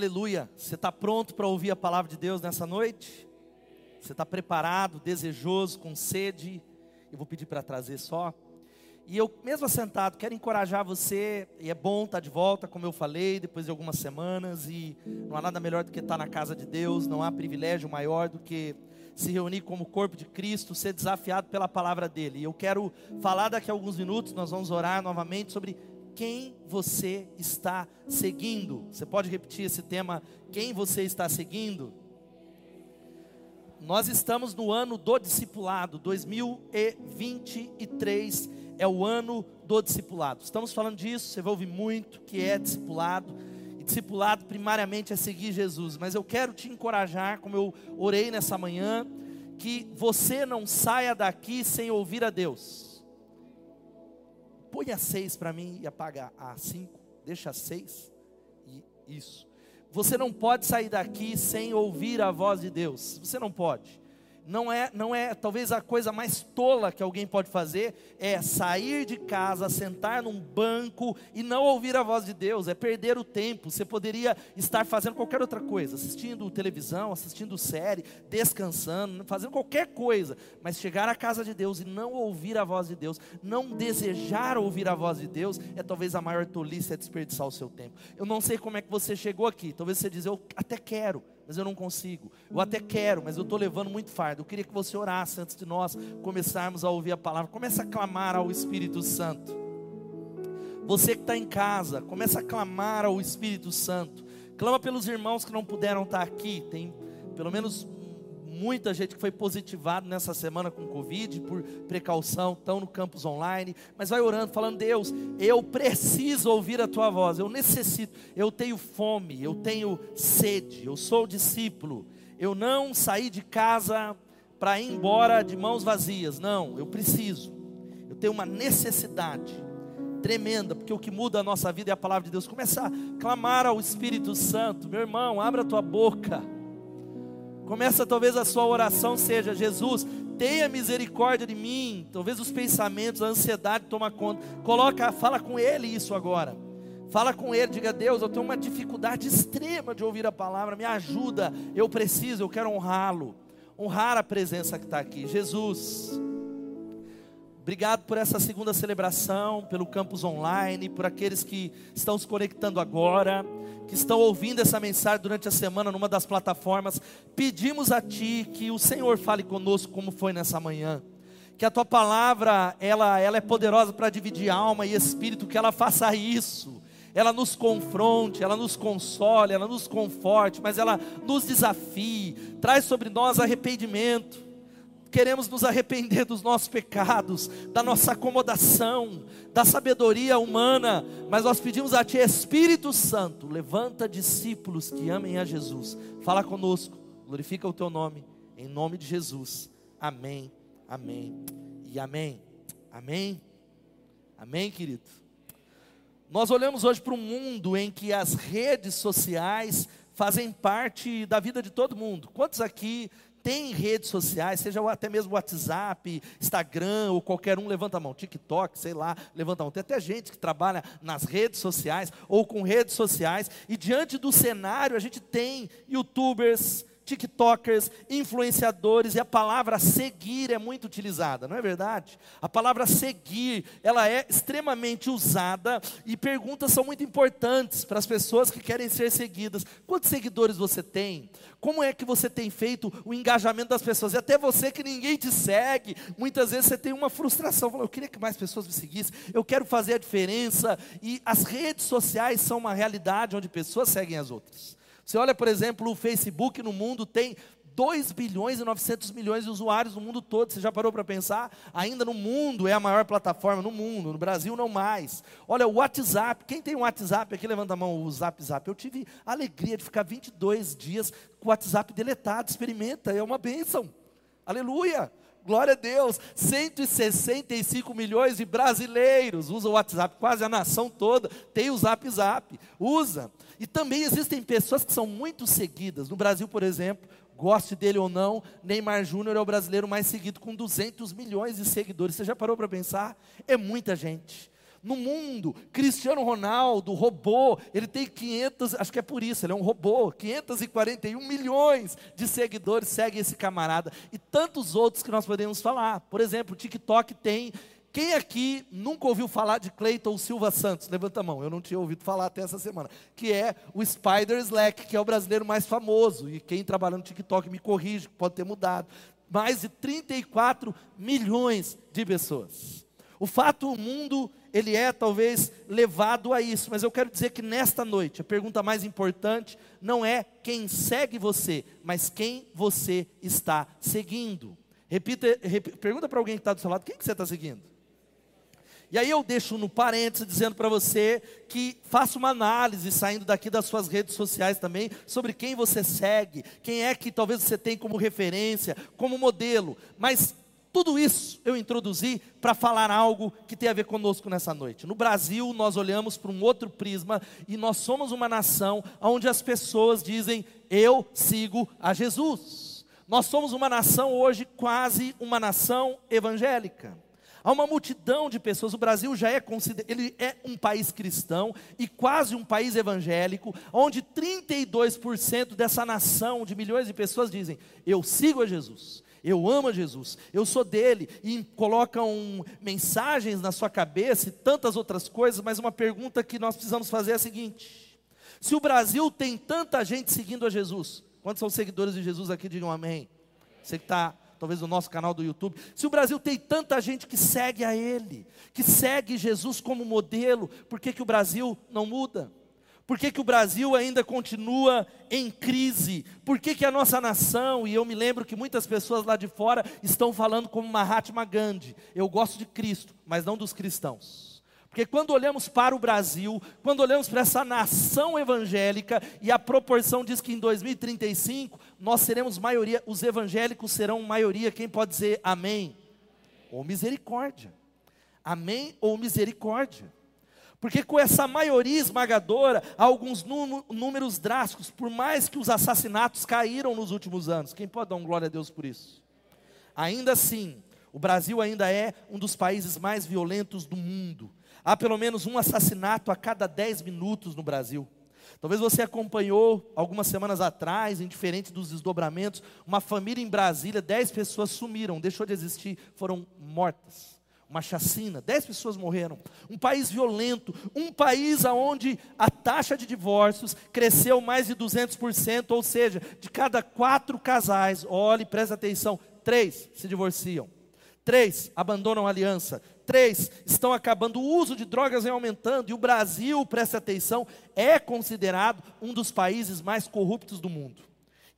Aleluia. Você está pronto para ouvir a palavra de Deus nessa noite? Você está preparado, desejoso, com sede? Eu vou pedir para trazer só. E eu, mesmo assentado, quero encorajar você. E é bom estar tá de volta, como eu falei, depois de algumas semanas. E não há nada melhor do que estar tá na casa de Deus. Não há privilégio maior do que se reunir como corpo de Cristo, ser desafiado pela palavra dele. E eu quero falar daqui a alguns minutos. Nós vamos orar novamente sobre quem você está seguindo. Você pode repetir esse tema? Quem você está seguindo? Nós estamos no ano do discipulado, 2023 é o ano do discipulado. Estamos falando disso, você vai ouvir muito que é discipulado. E discipulado primariamente é seguir Jesus, mas eu quero te encorajar, como eu orei nessa manhã, que você não saia daqui sem ouvir a Deus. Põe a seis para mim e apaga a cinco. Deixa a seis. E isso. Você não pode sair daqui sem ouvir a voz de Deus. Você não pode não é, não é, talvez a coisa mais tola que alguém pode fazer é sair de casa, sentar num banco e não ouvir a voz de Deus, é perder o tempo. Você poderia estar fazendo qualquer outra coisa, assistindo televisão, assistindo série, descansando, fazendo qualquer coisa, mas chegar à casa de Deus e não ouvir a voz de Deus, não desejar ouvir a voz de Deus, é talvez a maior tolice, é desperdiçar o seu tempo. Eu não sei como é que você chegou aqui, talvez você diz, eu até quero, mas eu não consigo. Eu até quero, mas eu estou levando muito fardo. Eu queria que você orasse antes de nós começarmos a ouvir a palavra. Comece a clamar ao Espírito Santo. Você que está em casa, comece a clamar ao Espírito Santo. Clama pelos irmãos que não puderam estar aqui. Tem pelo menos muita gente que foi positivado nessa semana com Covid, por precaução, estão no campus online, mas vai orando, falando: Deus, eu preciso ouvir a tua voz, eu necessito, eu tenho fome, eu tenho sede, eu sou discípulo, eu não saí de casa para ir embora de mãos vazias, não, eu preciso, eu tenho uma necessidade tremenda, porque o que muda a nossa vida é a palavra de Deus. Começa a clamar ao Espírito Santo, meu irmão, abra a tua boca. Começa talvez a sua oração seja: Jesus, tenha misericórdia de mim. Talvez os pensamentos, a ansiedade toma conta. Coloca, fala com ele isso agora. Fala com ele, diga: Deus, eu tenho uma dificuldade extrema de ouvir a palavra. Me ajuda. Eu preciso, eu quero honrá-lo. Honrar a presença que está aqui. Jesus. Obrigado por essa segunda celebração, pelo campus online, por aqueles que estão se conectando agora que estão ouvindo essa mensagem durante a semana numa das plataformas, pedimos a Ti que o Senhor fale conosco como foi nessa manhã. Que a Tua palavra, ela, ela é poderosa para dividir alma e espírito, que ela faça isso. Ela nos confronte, ela nos console, ela nos conforte, mas ela nos desafie, traz sobre nós arrependimento queremos nos arrepender dos nossos pecados, da nossa acomodação, da sabedoria humana, mas nós pedimos a Ti, Espírito Santo, levanta discípulos que amem a Jesus, fala conosco, glorifica o Teu nome, em nome de Jesus, amém, amém e amém, amém, amém, querido. Nós olhamos hoje para um mundo em que as redes sociais fazem parte da vida de todo mundo. Quantos aqui tem redes sociais, seja até mesmo WhatsApp, Instagram ou qualquer um, levanta a mão, TikTok, sei lá, levanta a mão. Tem até gente que trabalha nas redes sociais ou com redes sociais, e diante do cenário a gente tem youtubers, TikTokers, influenciadores, e a palavra seguir é muito utilizada, não é verdade? A palavra seguir, ela é extremamente usada e perguntas são muito importantes para as pessoas que querem ser seguidas. Quantos seguidores você tem? Como é que você tem feito o engajamento das pessoas? E até você que ninguém te segue, muitas vezes você tem uma frustração, fala, eu queria que mais pessoas me seguissem, eu quero fazer a diferença, e as redes sociais são uma realidade onde pessoas seguem as outras. Você olha, por exemplo, o Facebook no mundo tem 2 bilhões e 900 milhões de usuários no mundo todo. Você já parou para pensar? Ainda no mundo é a maior plataforma no mundo, no Brasil não mais. Olha, o WhatsApp, quem tem um WhatsApp aqui, levanta a mão, o Zap Zap. Eu tive a alegria de ficar 22 dias com o WhatsApp deletado, experimenta, é uma bênção. Aleluia! Glória a Deus, 165 milhões de brasileiros usam o WhatsApp, quase a nação toda tem o Zap Zap, usa. E também existem pessoas que são muito seguidas. No Brasil, por exemplo, goste dele ou não, Neymar Júnior é o brasileiro mais seguido com 200 milhões de seguidores. Você já parou para pensar? É muita gente. No mundo, Cristiano Ronaldo, robô, ele tem 500, acho que é por isso, ele é um robô, 541 milhões de seguidores seguem esse camarada. E tantos outros que nós podemos falar. Por exemplo, o TikTok tem quem aqui nunca ouviu falar de Cleiton Silva Santos? Levanta a mão, eu não tinha ouvido falar até essa semana. Que é o Spider Slack, que é o brasileiro mais famoso. E quem trabalha no TikTok me corrige, pode ter mudado. Mais de 34 milhões de pessoas. O fato, o mundo, ele é talvez levado a isso, mas eu quero dizer que nesta noite, a pergunta mais importante não é quem segue você, mas quem você está seguindo. Repita, rep, pergunta para alguém que está do seu lado, quem que você está seguindo? E aí eu deixo no parênteses dizendo para você que faça uma análise saindo daqui das suas redes sociais também sobre quem você segue, quem é que talvez você tem como referência, como modelo. Mas tudo isso eu introduzi para falar algo que tem a ver conosco nessa noite. No Brasil, nós olhamos para um outro prisma e nós somos uma nação onde as pessoas dizem: Eu sigo a Jesus. Nós somos uma nação hoje quase uma nação evangélica. Há uma multidão de pessoas, o Brasil já é ele é um país cristão e quase um país evangélico, onde 32% dessa nação de milhões de pessoas dizem: "Eu sigo a Jesus". Eu amo a Jesus, eu sou dele, e colocam mensagens na sua cabeça e tantas outras coisas, mas uma pergunta que nós precisamos fazer é a seguinte: se o Brasil tem tanta gente seguindo a Jesus, quantos são seguidores de Jesus aqui? Digam amém. Você que está talvez no nosso canal do YouTube. Se o Brasil tem tanta gente que segue a Ele, que segue Jesus como modelo, por que, que o Brasil não muda? Por que, que o Brasil ainda continua em crise? Por que, que a nossa nação, e eu me lembro que muitas pessoas lá de fora estão falando como Mahatma Gandhi, eu gosto de Cristo, mas não dos cristãos. Porque quando olhamos para o Brasil, quando olhamos para essa nação evangélica, e a proporção diz que em 2035 nós seremos maioria, os evangélicos serão maioria, quem pode dizer amém? Ou misericórdia. Amém ou misericórdia. Porque com essa maioria esmagadora, há alguns números drásticos, por mais que os assassinatos caíram nos últimos anos. Quem pode dar um glória a Deus por isso? Ainda assim, o Brasil ainda é um dos países mais violentos do mundo. Há pelo menos um assassinato a cada 10 minutos no Brasil. Talvez você acompanhou algumas semanas atrás, indiferente dos desdobramentos, uma família em Brasília, 10 pessoas sumiram, deixou de existir, foram mortas. Uma chacina, 10 pessoas morreram. Um país violento, um país onde a taxa de divórcios cresceu mais de 200%, ou seja, de cada quatro casais, olhe, presta atenção, três se divorciam. Três abandonam a aliança. Três estão acabando. O uso de drogas vem aumentando. E o Brasil, preste atenção, é considerado um dos países mais corruptos do mundo.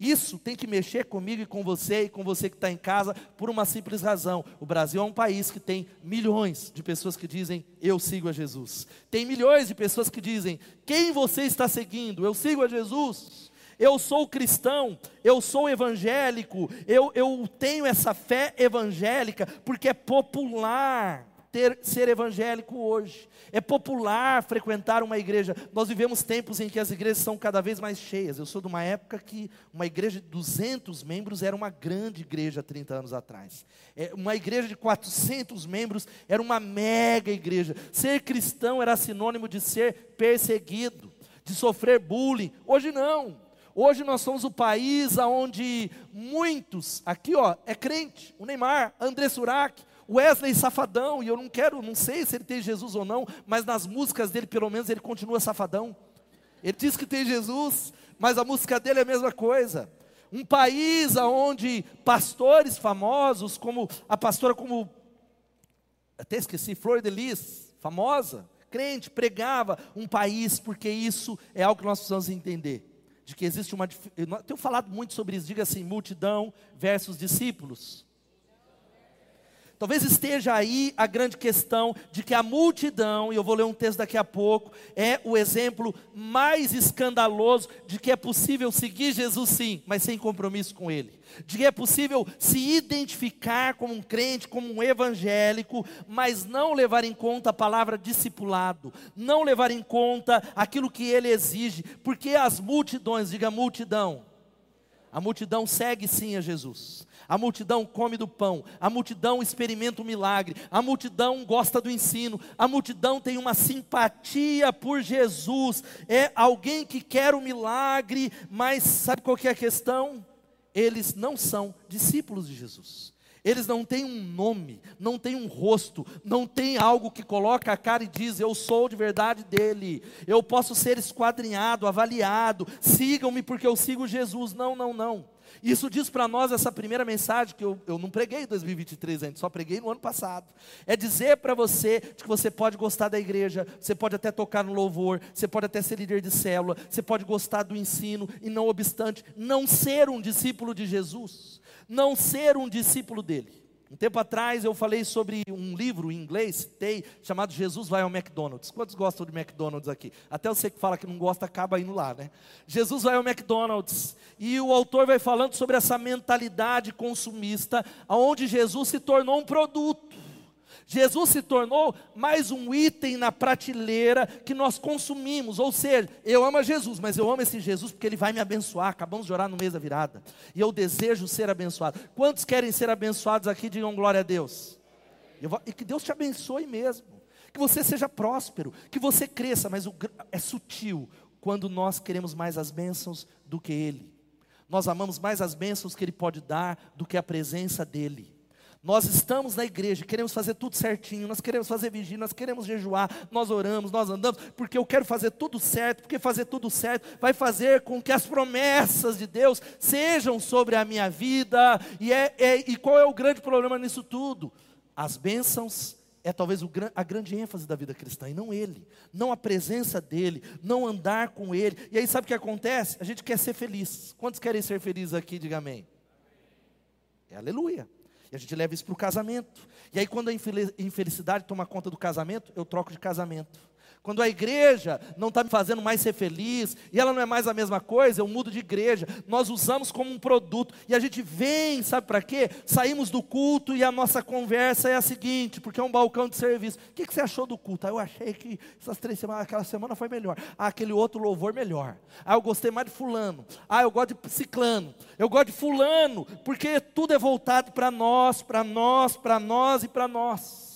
Isso tem que mexer comigo e com você e com você que está em casa por uma simples razão. O Brasil é um país que tem milhões de pessoas que dizem eu sigo a Jesus. Tem milhões de pessoas que dizem quem você está seguindo? Eu sigo a Jesus eu sou cristão, eu sou evangélico, eu, eu tenho essa fé evangélica, porque é popular ter, ser evangélico hoje, é popular frequentar uma igreja. Nós vivemos tempos em que as igrejas são cada vez mais cheias. Eu sou de uma época que uma igreja de 200 membros era uma grande igreja 30 anos atrás. É, uma igreja de 400 membros era uma mega igreja. Ser cristão era sinônimo de ser perseguido, de sofrer bullying. Hoje não. Hoje nós somos o país onde muitos, aqui ó, é crente, o Neymar, André Surak, Wesley Safadão, e eu não quero, não sei se ele tem Jesus ou não, mas nas músicas dele pelo menos ele continua safadão. Ele diz que tem Jesus, mas a música dele é a mesma coisa. Um país onde pastores famosos, como a pastora como até esqueci, Flor de Lis, famosa, crente, pregava um país, porque isso é algo que nós precisamos entender de que existe uma. Eu tenho falado muito sobre isso, diga assim: multidão versus discípulos. Talvez esteja aí a grande questão de que a multidão, e eu vou ler um texto daqui a pouco, é o exemplo mais escandaloso de que é possível seguir Jesus sim, mas sem compromisso com Ele. De que é possível se identificar como um crente, como um evangélico, mas não levar em conta a palavra discipulado, não levar em conta aquilo que Ele exige, porque as multidões, diga multidão, A multidão segue sim a Jesus. A multidão come do pão, a multidão experimenta o milagre, a multidão gosta do ensino, a multidão tem uma simpatia por Jesus. É alguém que quer o milagre, mas sabe qual é a questão? Eles não são discípulos de Jesus. Eles não têm um nome, não têm um rosto, não têm algo que coloca a cara e diz: Eu sou de verdade dele, eu posso ser esquadrinhado, avaliado, sigam-me porque eu sigo Jesus. Não, não, não. Isso diz para nós essa primeira mensagem que eu, eu não preguei em 2023 ainda, só preguei no ano passado. É dizer para você que você pode gostar da igreja, você pode até tocar no louvor, você pode até ser líder de célula, você pode gostar do ensino e não obstante não ser um discípulo de Jesus não ser um discípulo dele. Um tempo atrás eu falei sobre um livro em inglês, citei, chamado Jesus vai ao McDonald's. Quantos gostam de McDonald's aqui? Até você que fala que não gosta acaba indo lá, né? Jesus vai ao McDonald's e o autor vai falando sobre essa mentalidade consumista, aonde Jesus se tornou um produto. Jesus se tornou mais um item na prateleira que nós consumimos. Ou seja, eu amo a Jesus, mas eu amo esse Jesus porque ele vai me abençoar. Acabamos de orar no mês da virada. E eu desejo ser abençoado. Quantos querem ser abençoados aqui? Digam glória a Deus. Vou, e que Deus te abençoe mesmo. Que você seja próspero, que você cresça, mas o, é sutil quando nós queremos mais as bênçãos do que Ele. Nós amamos mais as bênçãos que Ele pode dar do que a presença dEle. Nós estamos na igreja, queremos fazer tudo certinho, nós queremos fazer vigília, nós queremos jejuar, nós oramos, nós andamos, porque eu quero fazer tudo certo, porque fazer tudo certo vai fazer com que as promessas de Deus sejam sobre a minha vida. E, é, é e qual é o grande problema nisso tudo? As bênçãos é talvez a grande ênfase da vida cristã, e não ele, não a presença dele, não andar com ele. E aí sabe o que acontece? A gente quer ser feliz. Quantos querem ser felizes aqui? Diga amém. É aleluia. E a gente leva isso para o casamento. E aí, quando a infelicidade toma conta do casamento, eu troco de casamento. Quando a igreja não está me fazendo mais ser feliz, e ela não é mais a mesma coisa, eu mudo de igreja. Nós usamos como um produto, e a gente vem, sabe para quê? Saímos do culto e a nossa conversa é a seguinte, porque é um balcão de serviço. O que, que você achou do culto? Ah, eu achei que essas três semanas, aquela semana foi melhor. Ah, aquele outro louvor melhor. Ah, eu gostei mais de fulano. Ah, eu gosto de ciclano. Eu gosto de fulano, porque tudo é voltado para nós, para nós, para nós e para nós.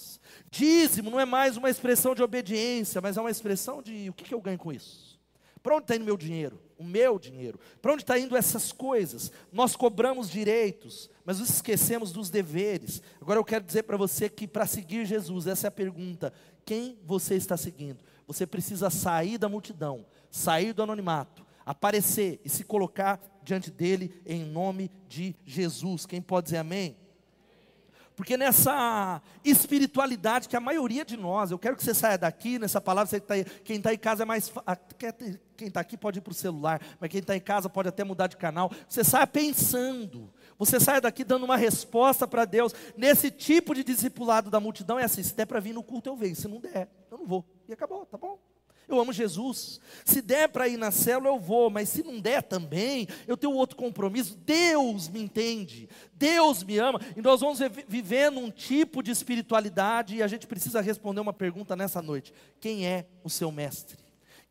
Dízimo não é mais uma expressão de obediência, mas é uma expressão de o que, que eu ganho com isso? Para onde está indo meu dinheiro? O meu dinheiro. Para onde está indo essas coisas? Nós cobramos direitos, mas nos esquecemos dos deveres. Agora eu quero dizer para você que para seguir Jesus, essa é a pergunta: quem você está seguindo? Você precisa sair da multidão, sair do anonimato, aparecer e se colocar diante dele em nome de Jesus. Quem pode dizer amém? Porque nessa espiritualidade que a maioria de nós, eu quero que você saia daqui, nessa palavra, você tá aí, quem está em casa é mais. Quem está aqui pode ir para o celular, mas quem está em casa pode até mudar de canal. Você saia pensando, você saia daqui dando uma resposta para Deus. Nesse tipo de discipulado da multidão é assim: se der para vir no culto, eu venho, se não der, eu não vou. E acabou, tá bom? Eu amo Jesus. Se der para ir na célula, eu vou, mas se não der também, eu tenho outro compromisso. Deus me entende, Deus me ama, e nós vamos vivendo um tipo de espiritualidade, e a gente precisa responder uma pergunta nessa noite: quem é o seu mestre?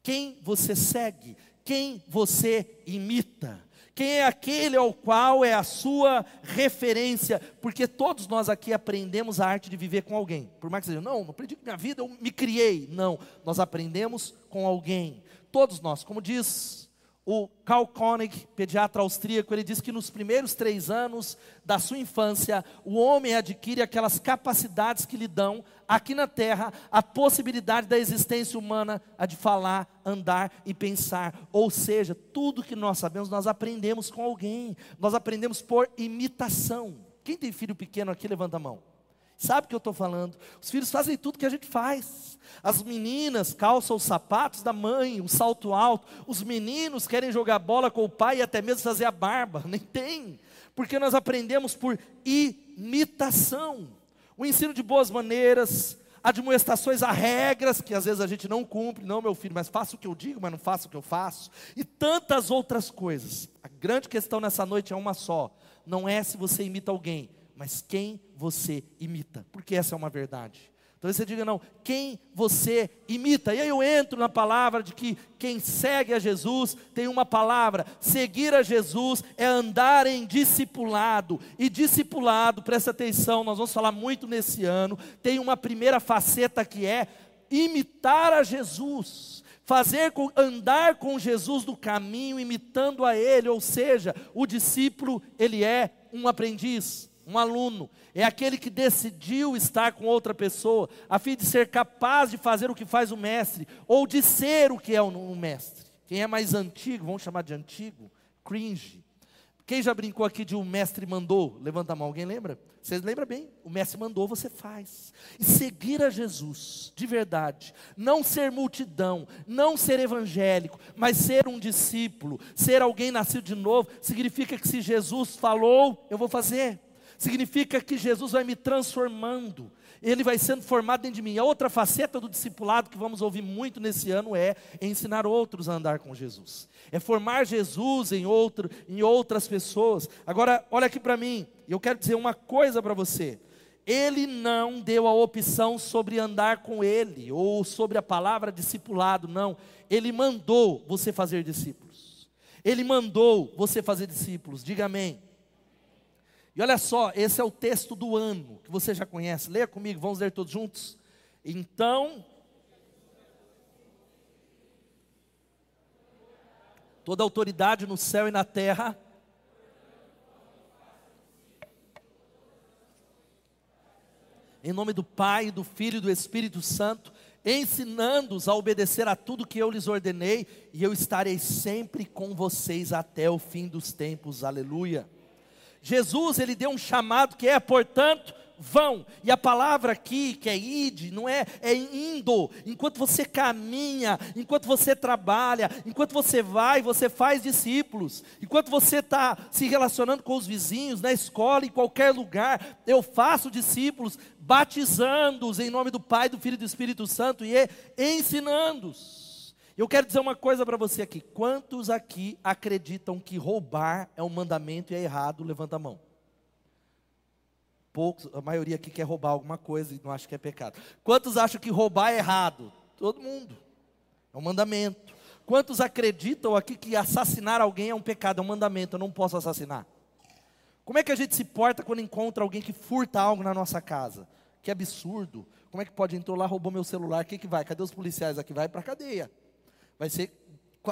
Quem você segue? Quem você imita? Quem é aquele ao qual é a sua referência? Porque todos nós aqui aprendemos a arte de viver com alguém. Por mais que seja, não, não aprendi com minha vida, eu me criei. Não, nós aprendemos com alguém. Todos nós, como diz o Karl Koenig, pediatra austríaco, ele diz que nos primeiros três anos da sua infância, o homem adquire aquelas capacidades que lhe dão, aqui na terra, a possibilidade da existência humana, a de falar, andar e pensar. Ou seja, tudo que nós sabemos, nós aprendemos com alguém, nós aprendemos por imitação. Quem tem filho pequeno aqui, levanta a mão. Sabe o que eu estou falando? Os filhos fazem tudo que a gente faz. As meninas calçam os sapatos da mãe, o salto alto. Os meninos querem jogar bola com o pai e até mesmo fazer a barba. Nem tem. Porque nós aprendemos por imitação. O ensino de boas maneiras, admoestações a regras que às vezes a gente não cumpre. Não, meu filho, mas faça o que eu digo, mas não faça o que eu faço. E tantas outras coisas. A grande questão nessa noite é uma só. Não é se você imita alguém, mas quem você imita, porque essa é uma verdade. Talvez você diga, não, quem você imita? E aí eu entro na palavra de que quem segue a Jesus tem uma palavra: seguir a Jesus é andar em discipulado. E discipulado, presta atenção, nós vamos falar muito nesse ano, tem uma primeira faceta que é imitar a Jesus fazer com, andar com Jesus no caminho, imitando a Ele, ou seja, o discípulo, ele é um aprendiz, um aluno, é aquele que decidiu estar com outra pessoa, a fim de ser capaz de fazer o que faz o mestre, ou de ser o que é o mestre. Quem é mais antigo, vamos chamar de antigo, cringe, quem já brincou aqui de um mestre mandou? Levanta a mão, alguém lembra? Você lembra bem? O mestre mandou, você faz. E seguir a Jesus, de verdade. Não ser multidão, não ser evangélico, mas ser um discípulo, ser alguém nascido de novo, significa que se Jesus falou, eu vou fazer. Significa que Jesus vai me transformando ele vai sendo formado dentro de mim. A outra faceta do discipulado que vamos ouvir muito nesse ano é ensinar outros a andar com Jesus. É formar Jesus em, outro, em outras pessoas. Agora, olha aqui para mim, eu quero dizer uma coisa para você. Ele não deu a opção sobre andar com ele, ou sobre a palavra discipulado, não. Ele mandou você fazer discípulos. Ele mandou você fazer discípulos, diga amém. E olha só, esse é o texto do ano, que você já conhece. Leia comigo, vamos ler todos juntos. Então, toda autoridade no céu e na terra. Em nome do Pai, do Filho e do Espírito Santo, ensinando-os a obedecer a tudo que eu lhes ordenei, e eu estarei sempre com vocês até o fim dos tempos. Aleluia. Jesus, ele deu um chamado que é, portanto, vão. E a palavra aqui, que é id, não é, é indo. Enquanto você caminha, enquanto você trabalha, enquanto você vai, você faz discípulos. Enquanto você está se relacionando com os vizinhos, na escola, em qualquer lugar, eu faço discípulos, batizando-os em nome do Pai, do Filho e do Espírito Santo e ensinando-os. Eu quero dizer uma coisa para você aqui. Quantos aqui acreditam que roubar é um mandamento e é errado? Levanta a mão. Poucos, a maioria aqui quer roubar alguma coisa e não acha que é pecado. Quantos acham que roubar é errado? Todo mundo. É um mandamento. Quantos acreditam aqui que assassinar alguém é um pecado, é um mandamento, eu não posso assassinar? Como é que a gente se porta quando encontra alguém que furta algo na nossa casa? Que absurdo. Como é que pode? Entrou lá, roubou meu celular, o que, que vai? Cadê os policiais aqui? Vai para a cadeia. Vai ser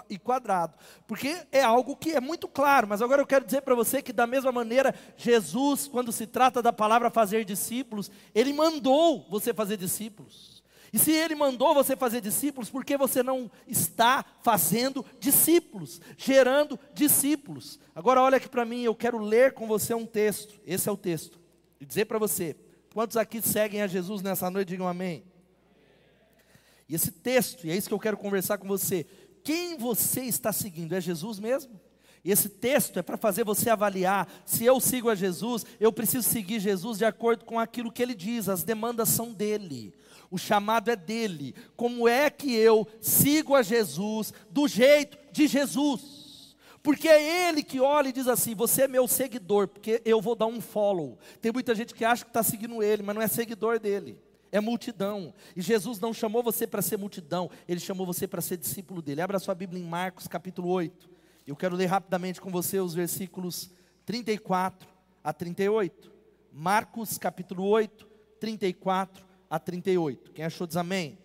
e quadrado, porque é algo que é muito claro, mas agora eu quero dizer para você que da mesma maneira, Jesus, quando se trata da palavra fazer discípulos, ele mandou você fazer discípulos. E se ele mandou você fazer discípulos, por que você não está fazendo discípulos, gerando discípulos? Agora olha aqui para mim, eu quero ler com você um texto. Esse é o texto. E dizer para você, quantos aqui seguem a Jesus nessa noite, digam amém. Esse texto, e é isso que eu quero conversar com você. Quem você está seguindo? É Jesus mesmo? E esse texto é para fazer você avaliar: se eu sigo a Jesus, eu preciso seguir Jesus de acordo com aquilo que ele diz, as demandas são dele, o chamado é dele. Como é que eu sigo a Jesus do jeito de Jesus? Porque é ele que olha e diz assim: Você é meu seguidor, porque eu vou dar um follow. Tem muita gente que acha que está seguindo ele, mas não é seguidor dele é multidão. E Jesus não chamou você para ser multidão, ele chamou você para ser discípulo dele. Abra sua Bíblia em Marcos capítulo 8. Eu quero ler rapidamente com você os versículos 34 a 38. Marcos capítulo 8, 34 a 38. Quem achou diz amém?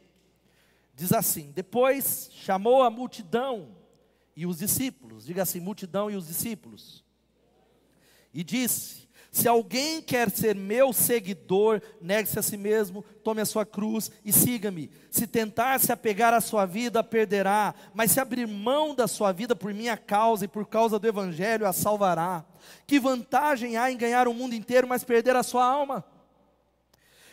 Diz assim: Depois chamou a multidão e os discípulos, diga assim: multidão e os discípulos, e disse: se alguém quer ser meu seguidor, negue-se a si mesmo, tome a sua cruz e siga-me. Se tentar se apegar à sua vida, perderá, mas se abrir mão da sua vida por minha causa e por causa do evangelho, a salvará. Que vantagem há em ganhar o mundo inteiro, mas perder a sua alma?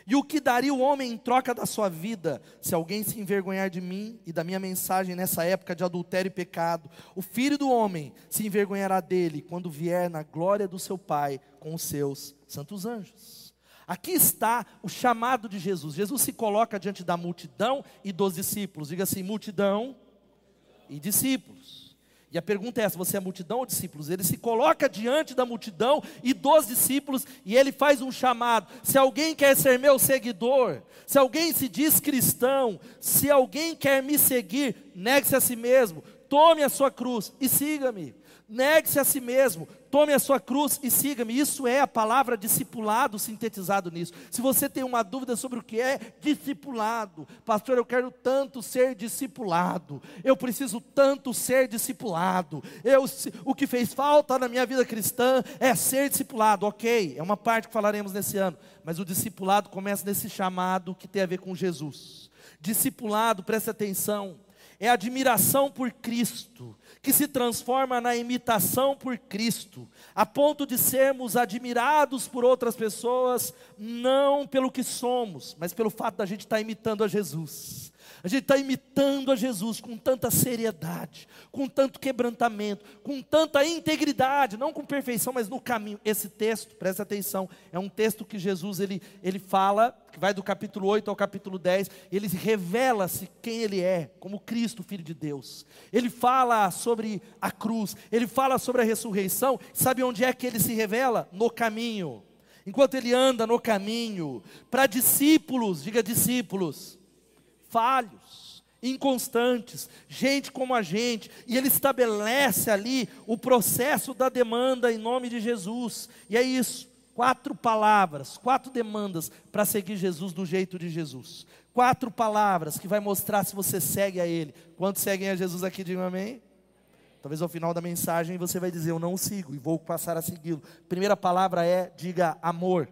E o que daria o homem em troca da sua vida, se alguém se envergonhar de mim e da minha mensagem nessa época de adultério e pecado? O filho do homem se envergonhará dele quando vier na glória do seu Pai com os seus santos anjos. Aqui está o chamado de Jesus. Jesus se coloca diante da multidão e dos discípulos. Diga assim: multidão e discípulos. E a pergunta é essa: você é multidão ou discípulos? Ele se coloca diante da multidão e dos discípulos e ele faz um chamado. Se alguém quer ser meu seguidor, se alguém se diz cristão, se alguém quer me seguir, negue-se a si mesmo, tome a sua cruz e siga-me. Negue-se a si mesmo, tome a sua cruz e siga-me. Isso é a palavra discipulado sintetizado nisso. Se você tem uma dúvida sobre o que é discipulado, pastor, eu quero tanto ser discipulado, eu preciso tanto ser discipulado. Eu, o que fez falta na minha vida cristã é ser discipulado, ok, é uma parte que falaremos nesse ano, mas o discipulado começa nesse chamado que tem a ver com Jesus. Discipulado, preste atenção, é admiração por Cristo, que se transforma na imitação por Cristo, a ponto de sermos admirados por outras pessoas, não pelo que somos, mas pelo fato da gente estar imitando a Jesus. A gente está imitando a Jesus com tanta seriedade, com tanto quebrantamento, com tanta integridade, não com perfeição, mas no caminho. Esse texto, presta atenção, é um texto que Jesus ele, ele fala, que vai do capítulo 8 ao capítulo 10, ele revela-se quem ele é, como Cristo, Filho de Deus. Ele fala sobre a cruz, ele fala sobre a ressurreição. Sabe onde é que ele se revela? No caminho. Enquanto ele anda no caminho, para discípulos, diga discípulos falhos, inconstantes, gente como a gente, e ele estabelece ali o processo da demanda em nome de Jesus. E é isso, quatro palavras, quatro demandas para seguir Jesus do jeito de Jesus. Quatro palavras que vai mostrar se você segue a ele. Quantos seguem a Jesus aqui, digam amém? Talvez ao final da mensagem você vai dizer: Eu não sigo e vou passar a segui-lo. Primeira palavra é: diga amor.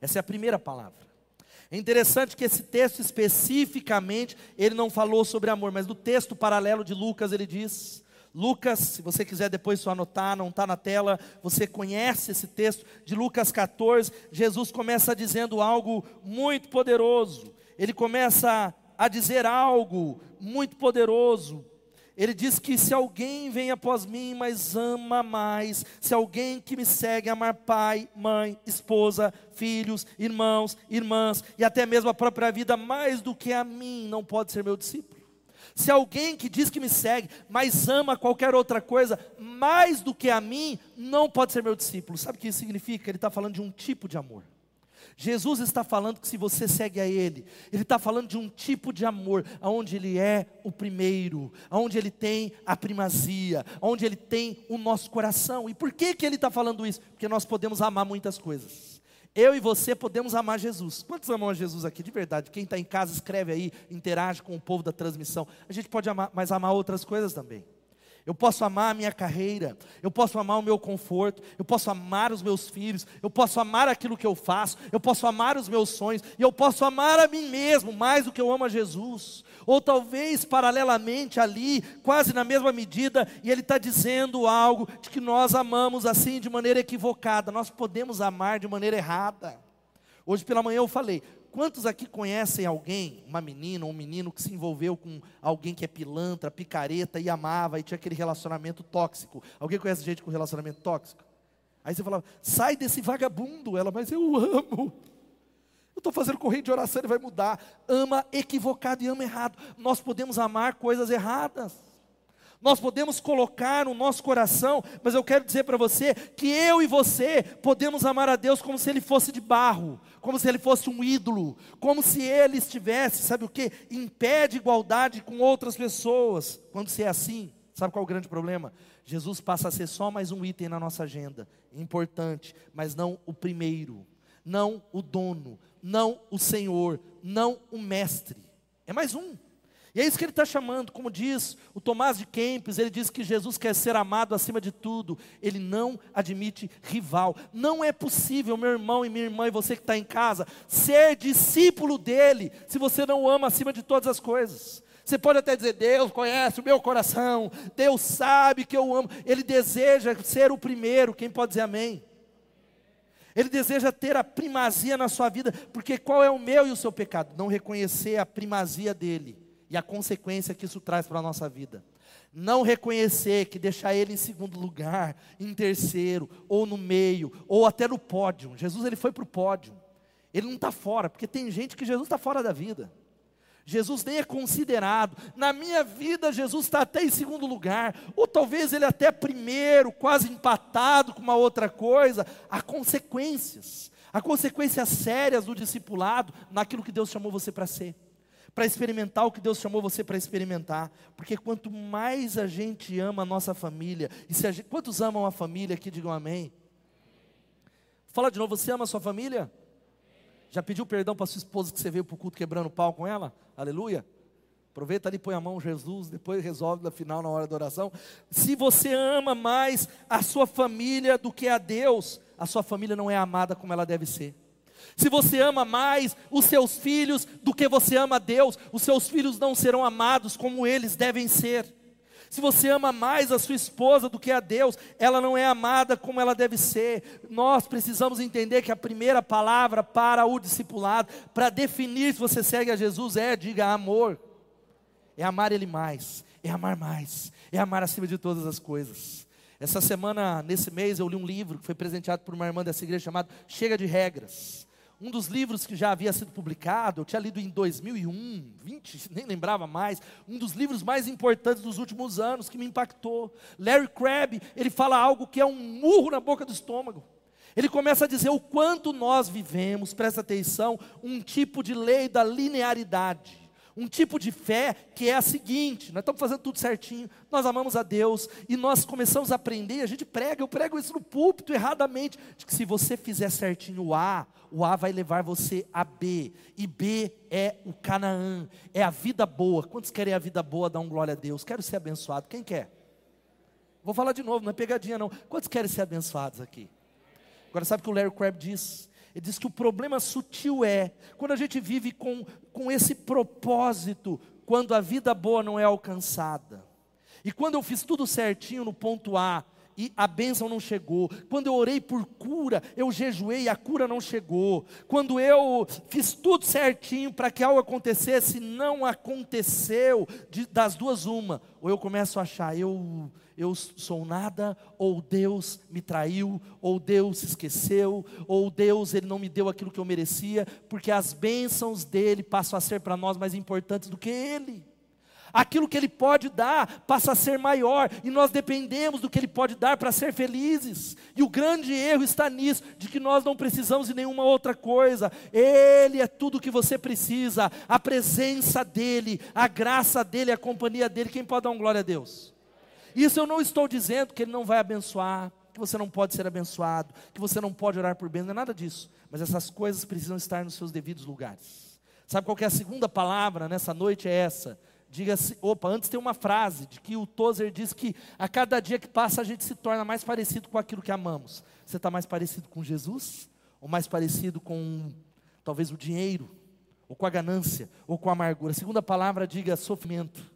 Essa é a primeira palavra. É interessante que esse texto especificamente, ele não falou sobre amor, mas no texto paralelo de Lucas ele diz, Lucas, se você quiser depois só anotar, não está na tela, você conhece esse texto de Lucas 14, Jesus começa dizendo algo muito poderoso, ele começa a dizer algo muito poderoso, ele diz que se alguém vem após mim, mas ama mais, se alguém que me segue amar pai, mãe, esposa, filhos, irmãos, irmãs e até mesmo a própria vida mais do que a mim, não pode ser meu discípulo. Se alguém que diz que me segue, mas ama qualquer outra coisa mais do que a mim, não pode ser meu discípulo. Sabe o que isso significa? Ele está falando de um tipo de amor. Jesus está falando que se você segue a Ele, Ele está falando de um tipo de amor, onde Ele é o primeiro, onde Ele tem a primazia, onde Ele tem o nosso coração. E por que, que Ele está falando isso? Porque nós podemos amar muitas coisas. Eu e você podemos amar Jesus. Quantos amam a Jesus aqui? De verdade. Quem está em casa, escreve aí, interage com o povo da transmissão. A gente pode amar, mas amar outras coisas também. Eu posso amar a minha carreira, eu posso amar o meu conforto, eu posso amar os meus filhos, eu posso amar aquilo que eu faço, eu posso amar os meus sonhos, e eu posso amar a mim mesmo mais do que eu amo a Jesus. Ou talvez paralelamente ali, quase na mesma medida, e ele está dizendo algo de que nós amamos assim de maneira equivocada, nós podemos amar de maneira errada. Hoje pela manhã eu falei, Quantos aqui conhecem alguém, uma menina ou um menino que se envolveu com alguém que é pilantra, picareta e amava e tinha aquele relacionamento tóxico? Alguém conhece gente com relacionamento tóxico? Aí você fala, sai desse vagabundo. Ela, mas eu amo. Eu estou fazendo corrente de oração, ele vai mudar. Ama equivocado e ama errado. Nós podemos amar coisas erradas. Nós podemos colocar no nosso coração, mas eu quero dizer para você que eu e você podemos amar a Deus como se ele fosse de barro, como se ele fosse um ídolo, como se ele estivesse, sabe o que? Em pé de igualdade com outras pessoas. Quando se é assim, sabe qual é o grande problema? Jesus passa a ser só mais um item na nossa agenda, importante, mas não o primeiro, não o dono, não o Senhor, não o mestre. É mais um. E é isso que ele está chamando, como diz o Tomás de Kempis, ele diz que Jesus quer ser amado acima de tudo, ele não admite rival. Não é possível, meu irmão e minha irmã, e você que está em casa, ser discípulo dele, se você não ama acima de todas as coisas. Você pode até dizer, Deus conhece o meu coração, Deus sabe que eu amo, Ele deseja ser o primeiro, quem pode dizer amém? Ele deseja ter a primazia na sua vida, porque qual é o meu e o seu pecado? Não reconhecer a primazia dele e a consequência que isso traz para a nossa vida. Não reconhecer que deixar ele em segundo lugar, em terceiro, ou no meio, ou até no pódio. Jesus ele foi para o pódio. Ele não está fora, porque tem gente que Jesus está fora da vida. Jesus nem é considerado. Na minha vida, Jesus está até em segundo lugar, ou talvez ele até primeiro, quase empatado com uma outra coisa. Há consequências, há consequências sérias do discipulado naquilo que Deus chamou você para ser para experimentar o que Deus chamou você para experimentar. Porque quanto mais a gente ama a nossa família, e se gente, quantos amam a família aqui, digam amém. Fala de novo, você ama a sua família? Já pediu perdão para sua esposa que você veio para o culto quebrando pau com ela? Aleluia. Aproveita ali, põe a mão Jesus, depois resolve no final na hora da oração. Se você ama mais a sua família do que a Deus, a sua família não é amada como ela deve ser. Se você ama mais os seus filhos do que você ama a Deus, os seus filhos não serão amados como eles devem ser. Se você ama mais a sua esposa do que a Deus, ela não é amada como ela deve ser. Nós precisamos entender que a primeira palavra para o discipulado, para definir se você segue a Jesus, é diga amor. É amar Ele mais, é amar mais, é amar acima de todas as coisas. Essa semana, nesse mês, eu li um livro que foi presenteado por uma irmã dessa igreja chamado Chega de Regras um dos livros que já havia sido publicado, eu tinha lido em 2001, 20, nem lembrava mais, um dos livros mais importantes dos últimos anos que me impactou. Larry Crabb, ele fala algo que é um murro na boca do estômago. Ele começa a dizer o quanto nós vivemos, presta atenção, um tipo de lei da linearidade um tipo de fé que é a seguinte: nós estamos fazendo tudo certinho, nós amamos a Deus e nós começamos a aprender, a gente prega, eu prego isso no púlpito erradamente, de que se você fizer certinho o A, o A vai levar você a B, e B é o Canaã, é a vida boa. Quantos querem a vida boa? Dá um glória a Deus. Quero ser abençoado. Quem quer? Vou falar de novo, não é pegadinha não. Quantos querem ser abençoados aqui? Agora sabe o que o Larry Crabb diz? Ele diz que o problema sutil é quando a gente vive com, com esse propósito, quando a vida boa não é alcançada. E quando eu fiz tudo certinho no ponto A, e a bênção não chegou. Quando eu orei por cura, eu jejuei e a cura não chegou. Quando eu fiz tudo certinho para que algo acontecesse, não aconteceu. De, das duas, uma. Ou eu começo a achar, eu, eu sou nada, ou Deus me traiu, ou Deus se esqueceu, ou Deus ele não me deu aquilo que eu merecia, porque as bênçãos dele passam a ser para nós mais importantes do que ele aquilo que Ele pode dar passa a ser maior, e nós dependemos do que Ele pode dar para ser felizes. E o grande erro está nisso, de que nós não precisamos de nenhuma outra coisa, Ele é tudo o que você precisa, a presença dEle, a graça dEle, a companhia dEle. Quem pode dar um glória a Deus? Isso eu não estou dizendo que Ele não vai abençoar, que você não pode ser abençoado, que você não pode orar por bem, não é nada disso, mas essas coisas precisam estar nos seus devidos lugares. Sabe qual é a segunda palavra nessa noite? É essa Diga-se, opa, antes tem uma frase de que o Tozer diz que a cada dia que passa a gente se torna mais parecido com aquilo que amamos. Você está mais parecido com Jesus? Ou mais parecido com talvez o dinheiro? Ou com a ganância? Ou com a amargura? A segunda palavra, diga sofrimento.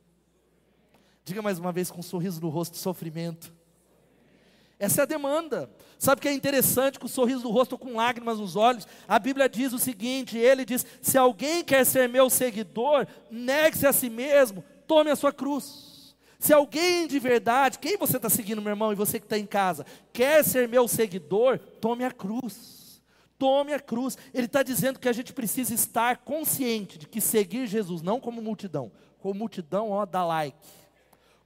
Diga mais uma vez com um sorriso no rosto, sofrimento. Essa é a demanda. Sabe o que é interessante com o sorriso do rosto com lágrimas nos olhos? A Bíblia diz o seguinte: ele diz: se alguém quer ser meu seguidor, negue-se a si mesmo, tome a sua cruz. Se alguém de verdade, quem você está seguindo, meu irmão, e você que está em casa, quer ser meu seguidor, tome a cruz. Tome a cruz. Ele está dizendo que a gente precisa estar consciente de que seguir Jesus, não como multidão. Como multidão, ó, dá like.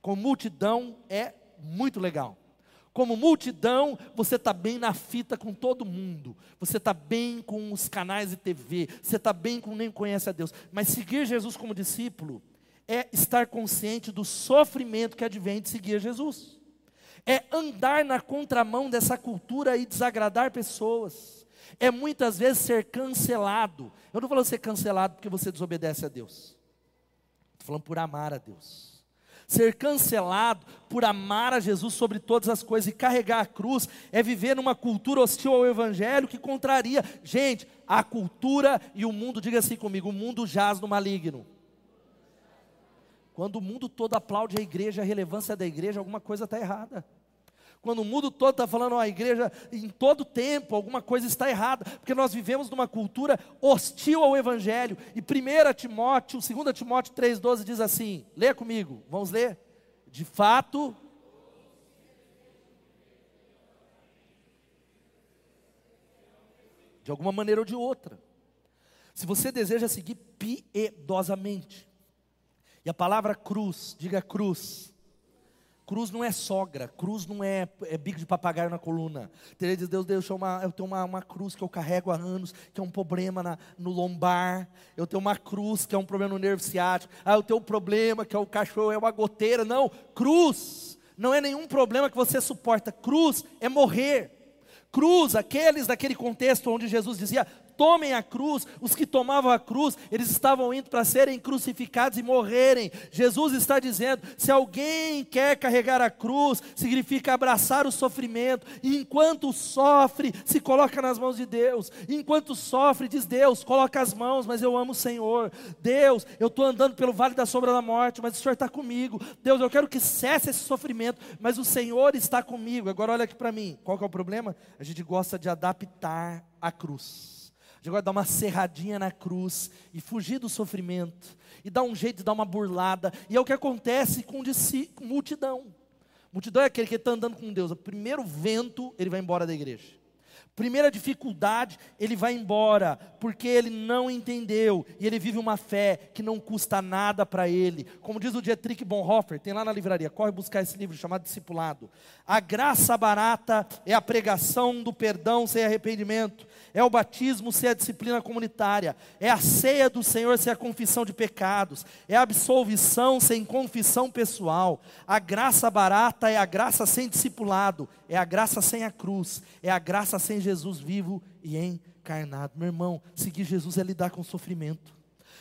Como multidão é muito legal. Como multidão, você está bem na fita com todo mundo. Você está bem com os canais de TV. Você está bem com nem conhece a Deus. Mas seguir Jesus como discípulo é estar consciente do sofrimento que advém de seguir Jesus. É andar na contramão dessa cultura e desagradar pessoas. É muitas vezes ser cancelado. Eu não falo ser cancelado porque você desobedece a Deus. Estou falando por amar a Deus ser cancelado por amar a Jesus sobre todas as coisas e carregar a cruz, é viver numa cultura hostil ao Evangelho que contraria. Gente, a cultura e o mundo, diga assim comigo: o mundo jaz no maligno. Quando o mundo todo aplaude a igreja, a relevância da igreja, alguma coisa está errada. Quando o mundo todo está falando, a igreja em todo tempo, alguma coisa está errada, porque nós vivemos numa cultura hostil ao Evangelho. E 1 Timóteo, 2 Timóteo 3,12 diz assim: lê comigo, vamos ler? De fato, de alguma maneira ou de outra. Se você deseja seguir piedosamente. E a palavra cruz, diga cruz. Cruz não é sogra, cruz não é, é bico de papagaio na coluna. Teria diz, Deus, Deus, eu, uma, eu tenho uma, uma, cruz que eu carrego há anos, que é um problema na, no lombar. Eu tenho uma cruz que é um problema no nervo ciático. Ah, eu tenho um problema que é o cachorro, é uma goteira. Não, cruz não é nenhum problema que você suporta. Cruz é morrer. Cruz, aqueles daquele contexto onde Jesus dizia: tomem a cruz. Os que tomavam a cruz, eles estavam indo para serem crucificados e morrerem. Jesus está dizendo: se alguém quer carregar a cruz, significa abraçar o sofrimento. E enquanto sofre, se coloca nas mãos de Deus. enquanto sofre, diz Deus: coloca as mãos, mas eu amo o Senhor. Deus, eu estou andando pelo vale da sombra da morte, mas o Senhor está comigo. Deus, eu quero que cesse esse sofrimento, mas o Senhor está comigo. Agora olha aqui para mim: qual que é o problema? A gente gosta de adaptar a cruz de agora dar uma serradinha na cruz e fugir do sofrimento e dar um jeito de dar uma burlada. E é o que acontece com multidão. Multidão é aquele que está andando com Deus. O primeiro vento, ele vai embora da igreja. Primeira dificuldade, ele vai embora, porque ele não entendeu, e ele vive uma fé que não custa nada para ele. Como diz o Dietrich Bonhoeffer, tem lá na livraria, corre buscar esse livro chamado Discipulado. A graça barata é a pregação do perdão sem arrependimento, é o batismo sem a disciplina comunitária, é a ceia do Senhor sem a confissão de pecados, é a absolvição sem confissão pessoal. A graça barata é a graça sem discipulado, é a graça sem a cruz, é a graça sem Jesus vivo e encarnado. Meu irmão, seguir Jesus é lidar com sofrimento.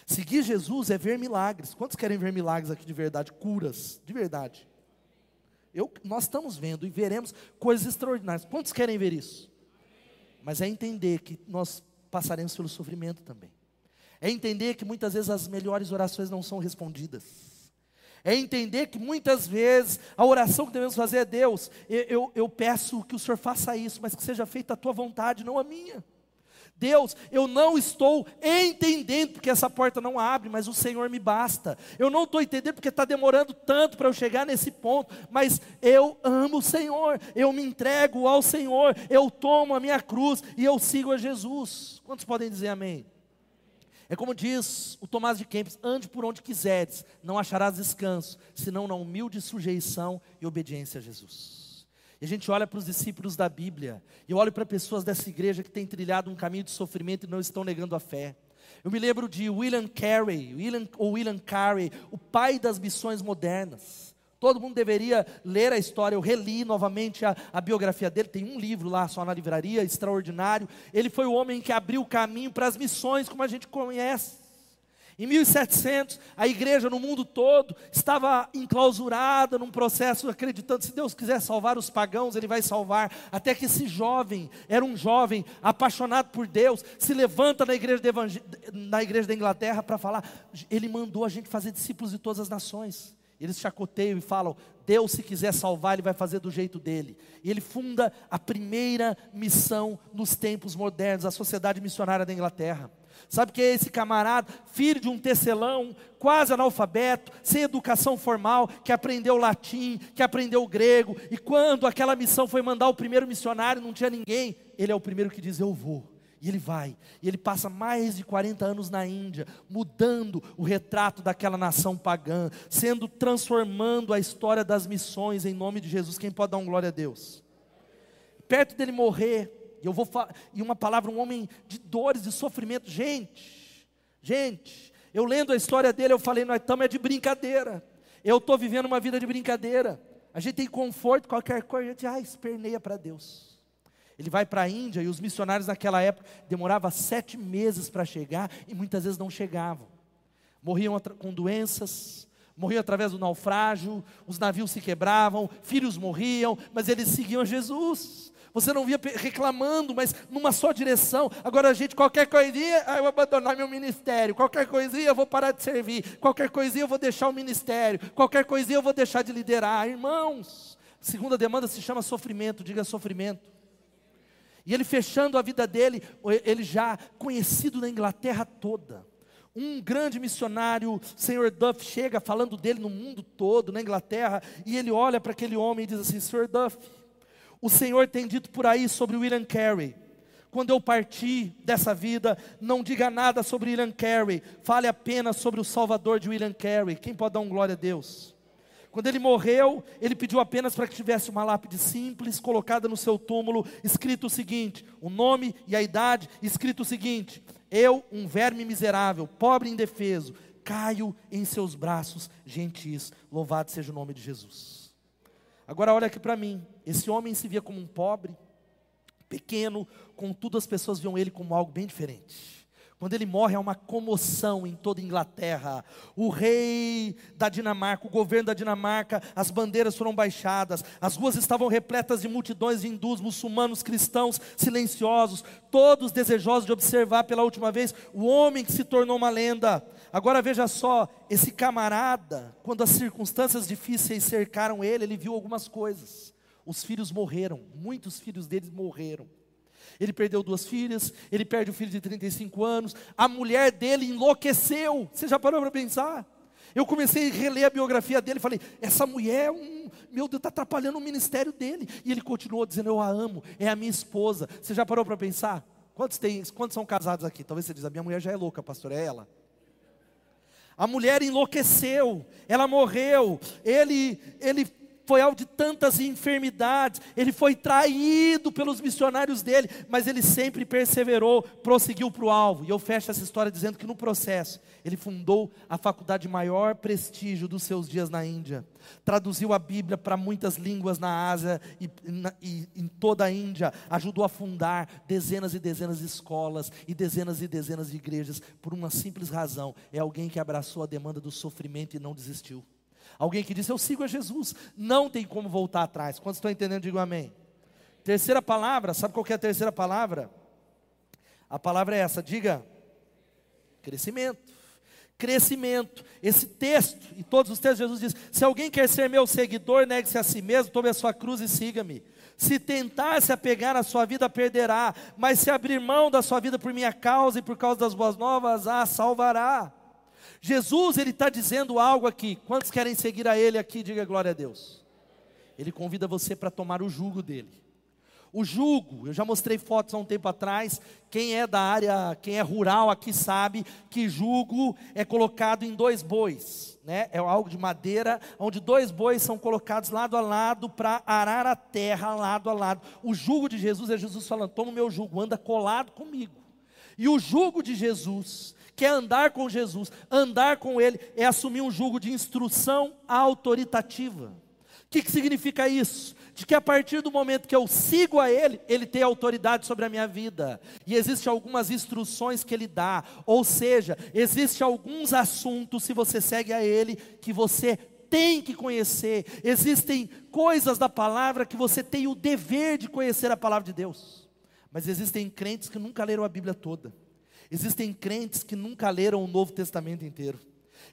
Seguir Jesus é ver milagres. Quantos querem ver milagres aqui de verdade? Curas, de verdade. Eu, nós estamos vendo e veremos coisas extraordinárias. Quantos querem ver isso? Mas é entender que nós passaremos pelo sofrimento também. É entender que muitas vezes as melhores orações não são respondidas é entender que muitas vezes a oração que devemos fazer é Deus, eu, eu, eu peço que o Senhor faça isso, mas que seja feita a tua vontade, não a minha. Deus, eu não estou entendendo porque essa porta não abre, mas o Senhor me basta. Eu não estou entendendo porque está demorando tanto para eu chegar nesse ponto, mas eu amo o Senhor, eu me entrego ao Senhor, eu tomo a minha cruz e eu sigo a Jesus. Quantos podem dizer amém? É como diz o Tomás de Kempis: ande por onde quiseres, não acharás descanso, senão na humilde sujeição e obediência a Jesus. E a gente olha para os discípulos da Bíblia, e eu olho para pessoas dessa igreja que têm trilhado um caminho de sofrimento e não estão negando a fé. Eu me lembro de William Carey, William, ou William Carey, o pai das missões modernas. Todo mundo deveria ler a história. Eu reli novamente a, a, biografia dele. Tem um livro lá só na livraria, extraordinário. Ele foi o homem que abriu o caminho para as missões, como a gente conhece. Em 1700, a igreja no mundo todo estava enclausurada num processo, acreditando: se Deus quiser salvar os pagãos, Ele vai salvar. Até que esse jovem, era um jovem apaixonado por Deus, se levanta na igreja, na igreja da Inglaterra para falar: Ele mandou a gente fazer discípulos de todas as nações. Eles chacoteiam e falam: Deus, se quiser salvar, Ele vai fazer do jeito dele. E ele funda a primeira missão nos tempos modernos, a Sociedade Missionária da Inglaterra. Sabe que é esse camarada, filho de um tecelão, quase analfabeto, sem educação formal, que aprendeu latim, que aprendeu grego, e quando aquela missão foi mandar o primeiro missionário, não tinha ninguém, ele é o primeiro que diz: Eu vou. E ele vai, e ele passa mais de 40 anos na Índia, mudando o retrato daquela nação pagã, sendo transformando a história das missões em nome de Jesus. Quem pode dar um glória a Deus? Perto dele morrer, eu vou e uma palavra, um homem de dores, de sofrimento, gente, gente, eu lendo a história dele, eu falei, nós estamos é de brincadeira. Eu estou vivendo uma vida de brincadeira. A gente tem conforto, qualquer coisa, a gente ah, esperneia para Deus. Ele vai para a Índia e os missionários naquela época demoravam sete meses para chegar e muitas vezes não chegavam. Morriam com doenças, morriam através do naufrágio, os navios se quebravam, filhos morriam, mas eles seguiam Jesus. Você não via reclamando, mas numa só direção. Agora a gente, qualquer coisinha, ah, eu vou abandonar meu ministério. Qualquer coisinha, eu vou parar de servir. Qualquer coisinha, eu vou deixar o ministério. Qualquer coisinha, eu vou deixar de liderar. Irmãos, segunda demanda se chama sofrimento. Diga sofrimento. E ele fechando a vida dele, ele já conhecido na Inglaterra toda. Um grande missionário, Sr. Duff, chega falando dele no mundo todo, na Inglaterra, e ele olha para aquele homem e diz assim: Sr. Duff, o Senhor tem dito por aí sobre William Carey, Quando eu partir dessa vida, não diga nada sobre William Carey, fale apenas sobre o Salvador de William Carey. Quem pode dar um glória a Deus? Quando ele morreu, ele pediu apenas para que tivesse uma lápide simples colocada no seu túmulo, escrito o seguinte: o nome e a idade, escrito o seguinte: Eu, um verme miserável, pobre e indefeso, caio em seus braços gentis. Louvado seja o nome de Jesus. Agora olha aqui para mim. Esse homem se via como um pobre, pequeno, contudo as pessoas viam ele como algo bem diferente. Quando ele morre, há uma comoção em toda a Inglaterra. O rei da Dinamarca, o governo da Dinamarca, as bandeiras foram baixadas, as ruas estavam repletas de multidões de hindus, muçulmanos, cristãos, silenciosos, todos desejosos de observar pela última vez o homem que se tornou uma lenda. Agora veja só, esse camarada, quando as circunstâncias difíceis cercaram ele, ele viu algumas coisas. Os filhos morreram, muitos filhos deles morreram. Ele perdeu duas filhas, ele perde o filho de 35 anos, a mulher dele enlouqueceu. Você já parou para pensar? Eu comecei a reler a biografia dele falei: essa mulher é um, meu Deus, está atrapalhando o ministério dele. E ele continuou dizendo: Eu a amo, é a minha esposa. Você já parou para pensar? Quantos, tem, quantos são casados aqui? Talvez você diz: A minha mulher já é louca, pastor, é ela. A mulher enlouqueceu, ela morreu, ele, ele foi alvo de tantas enfermidades, ele foi traído pelos missionários dele, mas ele sempre perseverou, prosseguiu para o alvo. E eu fecho essa história dizendo que no processo, ele fundou a faculdade de maior prestígio dos seus dias na Índia, traduziu a Bíblia para muitas línguas na Ásia e, na, e em toda a Índia, ajudou a fundar dezenas e dezenas de escolas e dezenas e dezenas de igrejas, por uma simples razão: é alguém que abraçou a demanda do sofrimento e não desistiu. Alguém que disse, eu sigo a Jesus, não tem como voltar atrás. Quantos estão entendendo, digam amém. Terceira palavra, sabe qual é a terceira palavra? A palavra é essa, diga, crescimento. Crescimento, esse texto, e todos os textos, Jesus diz: se alguém quer ser meu seguidor, negue-se a si mesmo, tome a sua cruz e siga-me. Se tentar se apegar à sua vida, perderá, mas se abrir mão da sua vida por minha causa e por causa das boas novas, a salvará. Jesus, ele está dizendo algo aqui. Quantos querem seguir a Ele aqui? Diga glória a Deus. Ele convida você para tomar o jugo dele. O jugo, eu já mostrei fotos há um tempo atrás. Quem é da área, quem é rural aqui sabe que jugo é colocado em dois bois, né? É algo de madeira, onde dois bois são colocados lado a lado para arar a terra lado a lado. O jugo de Jesus é Jesus falando: "Toma o meu jugo, anda colado comigo". E o jugo de Jesus quer andar com Jesus, andar com Ele, é assumir um jugo de instrução autoritativa. O que, que significa isso? De que a partir do momento que eu sigo a Ele, Ele tem autoridade sobre a minha vida. E existem algumas instruções que Ele dá. Ou seja, existem alguns assuntos, se você segue a Ele, que você tem que conhecer. Existem coisas da palavra que você tem o dever de conhecer a palavra de Deus. Mas existem crentes que nunca leram a Bíblia toda. Existem crentes que nunca leram o Novo Testamento inteiro.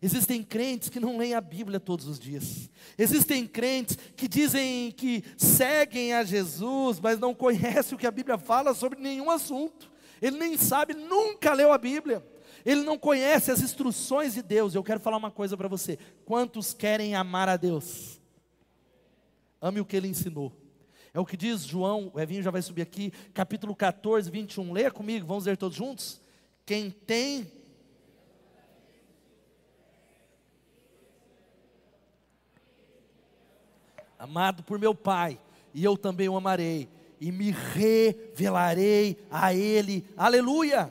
Existem crentes que não leem a Bíblia todos os dias. Existem crentes que dizem que seguem a Jesus, mas não conhecem o que a Bíblia fala sobre nenhum assunto. Ele nem sabe, nunca leu a Bíblia. Ele não conhece as instruções de Deus. Eu quero falar uma coisa para você. Quantos querem amar a Deus? Ame o que ele ensinou. É o que diz João, o Evinho já vai subir aqui, capítulo 14, 21. Leia comigo, vamos ler todos juntos? Quem tem amado por meu Pai, e eu também o amarei, e me revelarei a Ele. Aleluia!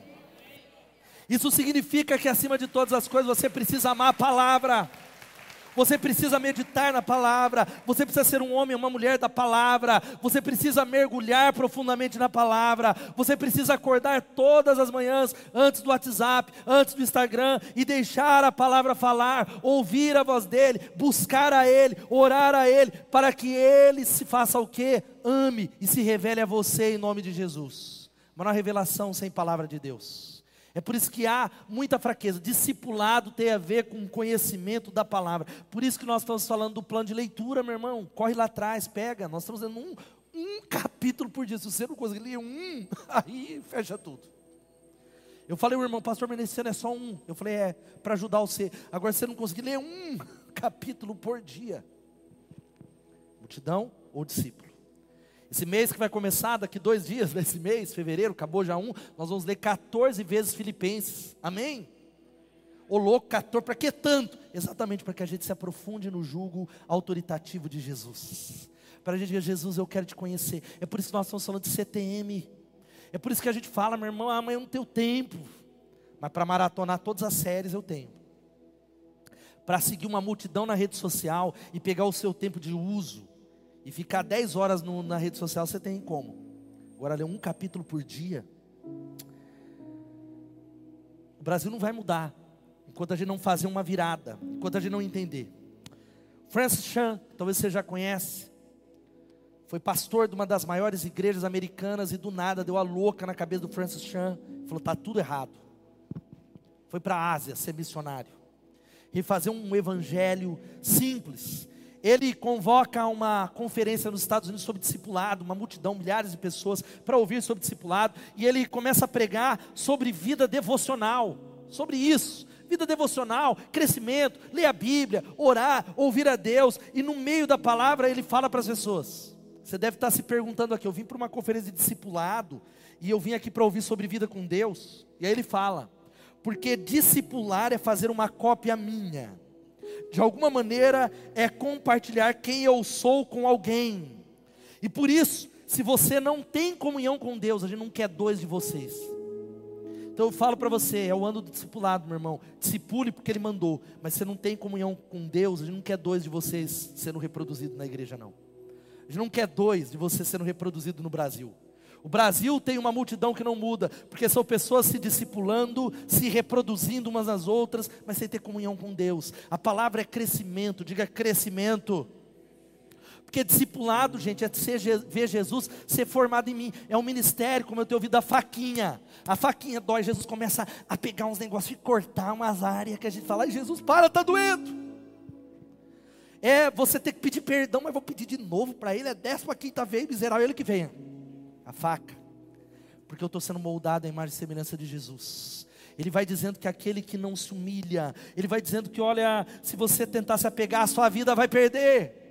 Isso significa que acima de todas as coisas você precisa amar a palavra. Você precisa meditar na palavra, você precisa ser um homem, uma mulher da palavra, você precisa mergulhar profundamente na palavra, você precisa acordar todas as manhãs antes do WhatsApp, antes do Instagram e deixar a palavra falar, ouvir a voz dele, buscar a ele, orar a ele, para que ele se faça o que? Ame e se revele a você em nome de Jesus. Mas não há revelação sem palavra de Deus. É por isso que há muita fraqueza. Discipulado tem a ver com conhecimento da palavra. Por isso que nós estamos falando do plano de leitura, meu irmão. Corre lá atrás, pega. Nós estamos dando um, um capítulo por dia. Se você não conseguir ler um, aí fecha tudo. Eu falei, o irmão, pastor Meneciano é só um. Eu falei, é, para ajudar você. Agora, você não conseguir ler um capítulo por dia, multidão ou discípulo? Esse mês que vai começar, daqui dois dias, desse mês, fevereiro, acabou já um, nós vamos ler 14 vezes Filipenses. Amém? Ô louco, 14, para que tanto? Exatamente para que a gente se aprofunde no julgo autoritativo de Jesus. Para a gente dizer, Jesus, eu quero te conhecer. É por isso que nós estamos falando de CTM. É por isso que a gente fala, meu irmão, amanhã eu não tenho tempo. Mas para maratonar todas as séries eu tenho. Para seguir uma multidão na rede social e pegar o seu tempo de uso e ficar 10 horas no, na rede social, você tem como. Agora, ler um capítulo por dia. O Brasil não vai mudar enquanto a gente não fazer uma virada, enquanto a gente não entender. Francis Chan, talvez você já conhece, foi pastor de uma das maiores igrejas americanas e do nada deu a louca na cabeça do Francis Chan, falou: está tudo errado. Foi para a Ásia ser missionário e fazer um evangelho simples. Ele convoca uma conferência nos Estados Unidos sobre discipulado, uma multidão, milhares de pessoas para ouvir sobre discipulado, e ele começa a pregar sobre vida devocional, sobre isso vida devocional, crescimento, ler a Bíblia, orar, ouvir a Deus, e no meio da palavra ele fala para as pessoas. Você deve estar se perguntando aqui, eu vim para uma conferência de discipulado, e eu vim aqui para ouvir sobre vida com Deus, e aí ele fala, porque discipular é fazer uma cópia minha, de alguma maneira é compartilhar quem eu sou com alguém, e por isso, se você não tem comunhão com Deus, a gente não quer dois de vocês. Então eu falo para você, é o ano do discipulado, meu irmão. Discipule porque ele mandou, mas você não tem comunhão com Deus, a gente não quer dois de vocês sendo reproduzidos na igreja, não. A gente não quer dois de você sendo reproduzido no Brasil. O Brasil tem uma multidão que não muda, porque são pessoas se discipulando, se reproduzindo umas nas outras, mas sem ter comunhão com Deus. A palavra é crescimento, diga crescimento. Porque discipulado, gente, é ser, ver Jesus ser formado em mim. É um ministério, como eu tenho ouvido a faquinha. A faquinha dói, Jesus começa a pegar uns negócios e cortar umas áreas que a gente fala, Jesus, para, está doendo. É você ter que pedir perdão, mas vou pedir de novo para ele, é décima quinta vez, miserável, ele que venha. A faca. Porque eu estou sendo moldado à imagem e semelhança de Jesus. Ele vai dizendo que aquele que não se humilha, ele vai dizendo que, olha, se você tentar se apegar à sua vida, vai perder.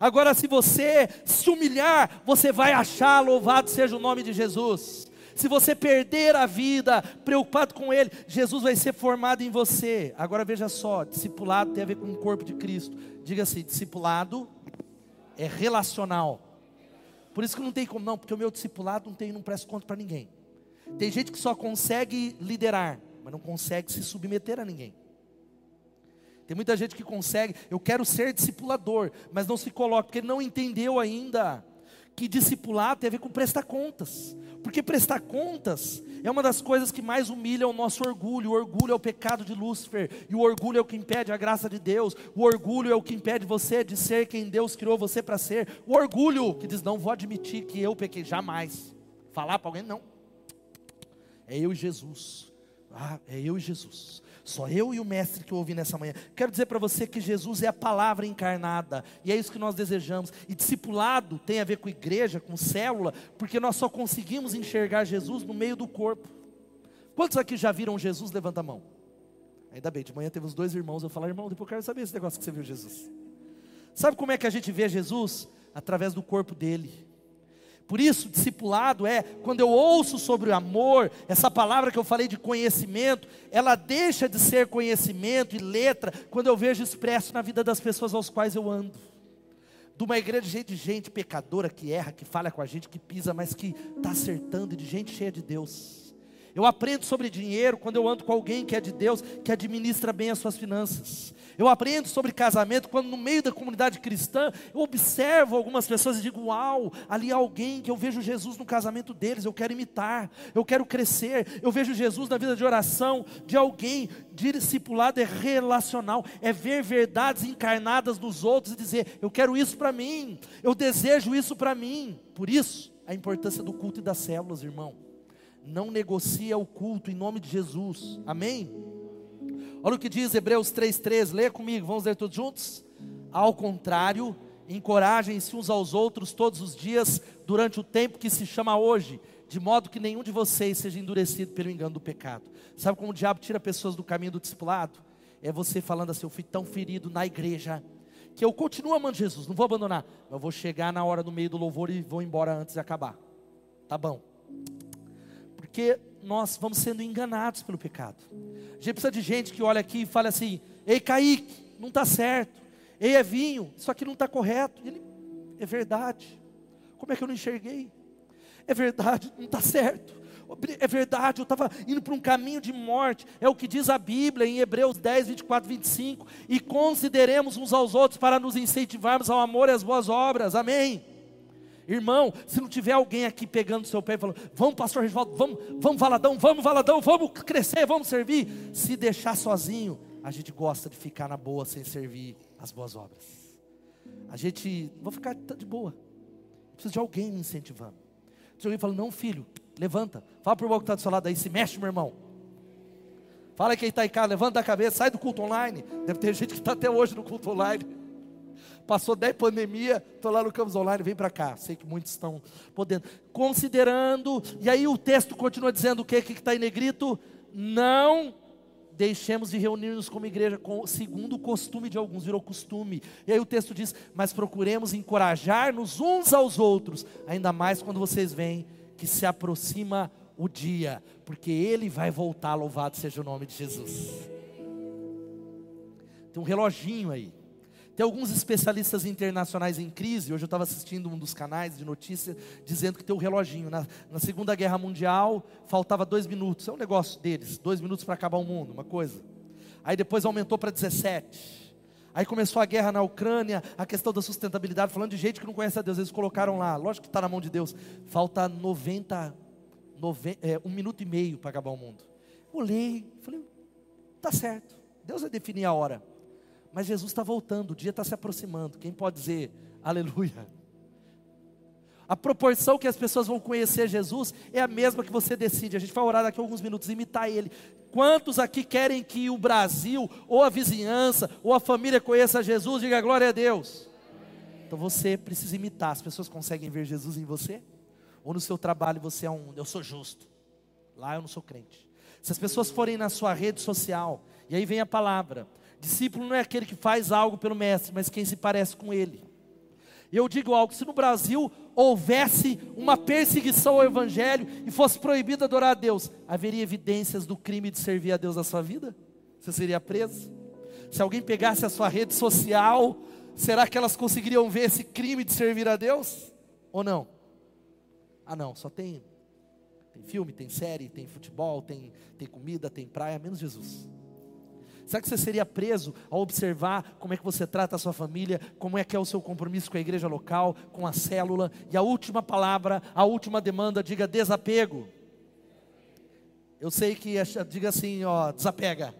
Agora, se você se humilhar, você vai achar, louvado seja o nome de Jesus. Se você perder a vida, preocupado com Ele, Jesus vai ser formado em você. Agora veja só: discipulado tem a ver com o corpo de Cristo. Diga assim: discipulado é relacional. Por isso que não tem como, não, porque o meu discipulado não tem, não presta conta para ninguém. Tem gente que só consegue liderar, mas não consegue se submeter a ninguém. Tem muita gente que consegue, eu quero ser discipulador, mas não se coloca, porque não entendeu ainda que discipular tem a ver com prestar contas. Porque prestar contas é uma das coisas que mais humilha o nosso orgulho. O orgulho é o pecado de Lúcifer, e o orgulho é o que impede a graça de Deus. O orgulho é o que impede você de ser quem Deus criou você para ser. O orgulho que diz: Não vou admitir que eu pequei, jamais. Falar para alguém, não. É eu e Jesus. Ah, é eu e Jesus. Só eu e o mestre que eu ouvi nessa manhã. Quero dizer para você que Jesus é a palavra encarnada, e é isso que nós desejamos. E discipulado tem a ver com igreja, com célula, porque nós só conseguimos enxergar Jesus no meio do corpo. Quantos aqui já viram Jesus? Levanta a mão. Ainda bem, de manhã teve os dois irmãos. Eu falo, irmão, depois eu quero saber esse negócio que você viu Jesus. Sabe como é que a gente vê Jesus? Através do corpo dele. Por isso, discipulado é quando eu ouço sobre o amor, essa palavra que eu falei de conhecimento, ela deixa de ser conhecimento e letra quando eu vejo expresso na vida das pessoas aos quais eu ando. De uma igreja cheia de gente pecadora que erra, que falha com a gente, que pisa, mas que está acertando, e de gente cheia de Deus. Eu aprendo sobre dinheiro quando eu ando com alguém que é de Deus, que administra bem as suas finanças. Eu aprendo sobre casamento quando no meio da comunidade cristã eu observo algumas pessoas e digo: Uau, ali há alguém que eu vejo Jesus no casamento deles, eu quero imitar, eu quero crescer. Eu vejo Jesus na vida de oração de alguém, discipulado é relacional, é ver verdades encarnadas nos outros e dizer: Eu quero isso para mim, eu desejo isso para mim. Por isso, a importância do culto e das células, irmão. Não negocia o culto em nome de Jesus, amém? Olha o que diz Hebreus 3,3, leia comigo, vamos ler todos juntos? Ao contrário, encorajem-se uns aos outros todos os dias, durante o tempo que se chama hoje, de modo que nenhum de vocês seja endurecido pelo engano do pecado. Sabe como o diabo tira pessoas do caminho do discipulado? É você falando assim: eu fui tão ferido na igreja, que eu continuo amando Jesus, não vou abandonar. Eu vou chegar na hora do meio do louvor e vou embora antes de acabar. Tá bom. Porque nós vamos sendo enganados pelo pecado. A gente precisa de gente que olha aqui e fala assim: Ei, Kaique, não está certo. Ei, Evinho, isso aqui não está correto. E ele, é verdade. Como é que eu não enxerguei? É verdade, não está certo. É verdade, eu estava indo para um caminho de morte. É o que diz a Bíblia em Hebreus 10, 24, 25. E consideremos uns aos outros para nos incentivarmos ao amor e às boas obras. Amém. Irmão, se não tiver alguém aqui pegando seu pé e falando, vamos, pastor Regivaldo, vamos, vamos, Valadão, vamos, Valadão, vamos crescer, vamos servir. Se deixar sozinho, a gente gosta de ficar na boa sem servir as boas obras. A gente, vou ficar de boa. Preciso de alguém me incentivando. Se alguém fala, não, filho, levanta. Fala para o irmão que está do seu lado aí, se mexe, meu irmão. Fala quem está em casa, levanta a cabeça, sai do culto online. Deve ter gente que está até hoje no culto online. Passou 10 pandemia, estou lá no campus online, vem para cá. Sei que muitos estão podendo. Considerando, e aí o texto continua dizendo o que que está em negrito? Não deixemos de reunir-nos como igreja, segundo o costume de alguns, virou costume. E aí o texto diz: Mas procuremos encorajar-nos uns aos outros, ainda mais quando vocês veem que se aproxima o dia, porque ele vai voltar, louvado seja o nome de Jesus. Tem um reloginho aí. Tem alguns especialistas internacionais em crise. Hoje eu estava assistindo um dos canais de notícias dizendo que tem o um reloginho. Na, na, Segunda Guerra Mundial faltava dois minutos. É um negócio deles, dois minutos para acabar o mundo, uma coisa. Aí depois aumentou para 17. Aí começou a guerra na Ucrânia, a questão da sustentabilidade, falando de gente que não conhece a Deus. Eles colocaram lá, lógico que está na mão de Deus. Falta 90, 90 é, um minuto e meio para acabar o mundo. Olhei, falei, tá certo. Deus vai definir a hora. Mas Jesus está voltando, o dia está se aproximando. Quem pode dizer aleluia? A proporção que as pessoas vão conhecer Jesus é a mesma que você decide. A gente vai orar daqui a alguns minutos, imitar Ele. Quantos aqui querem que o Brasil, ou a vizinhança, ou a família conheça Jesus? Diga glória a Deus. Então você precisa imitar. As pessoas conseguem ver Jesus em você? Ou no seu trabalho você é um, eu sou justo. Lá eu não sou crente. Se as pessoas forem na sua rede social, e aí vem a palavra, Discípulo não é aquele que faz algo pelo mestre, mas quem se parece com ele. Eu digo algo: se no Brasil houvesse uma perseguição ao Evangelho e fosse proibido adorar a Deus, haveria evidências do crime de servir a Deus na sua vida? Você seria preso? Se alguém pegasse a sua rede social, será que elas conseguiriam ver esse crime de servir a Deus? Ou não? Ah, não, só tem, tem filme, tem série, tem futebol, tem, tem comida, tem praia, menos Jesus. Será que você seria preso a observar como é que você trata a sua família, como é que é o seu compromisso com a igreja local, com a célula? E a última palavra, a última demanda, diga desapego. Eu sei que diga assim, ó, desapega.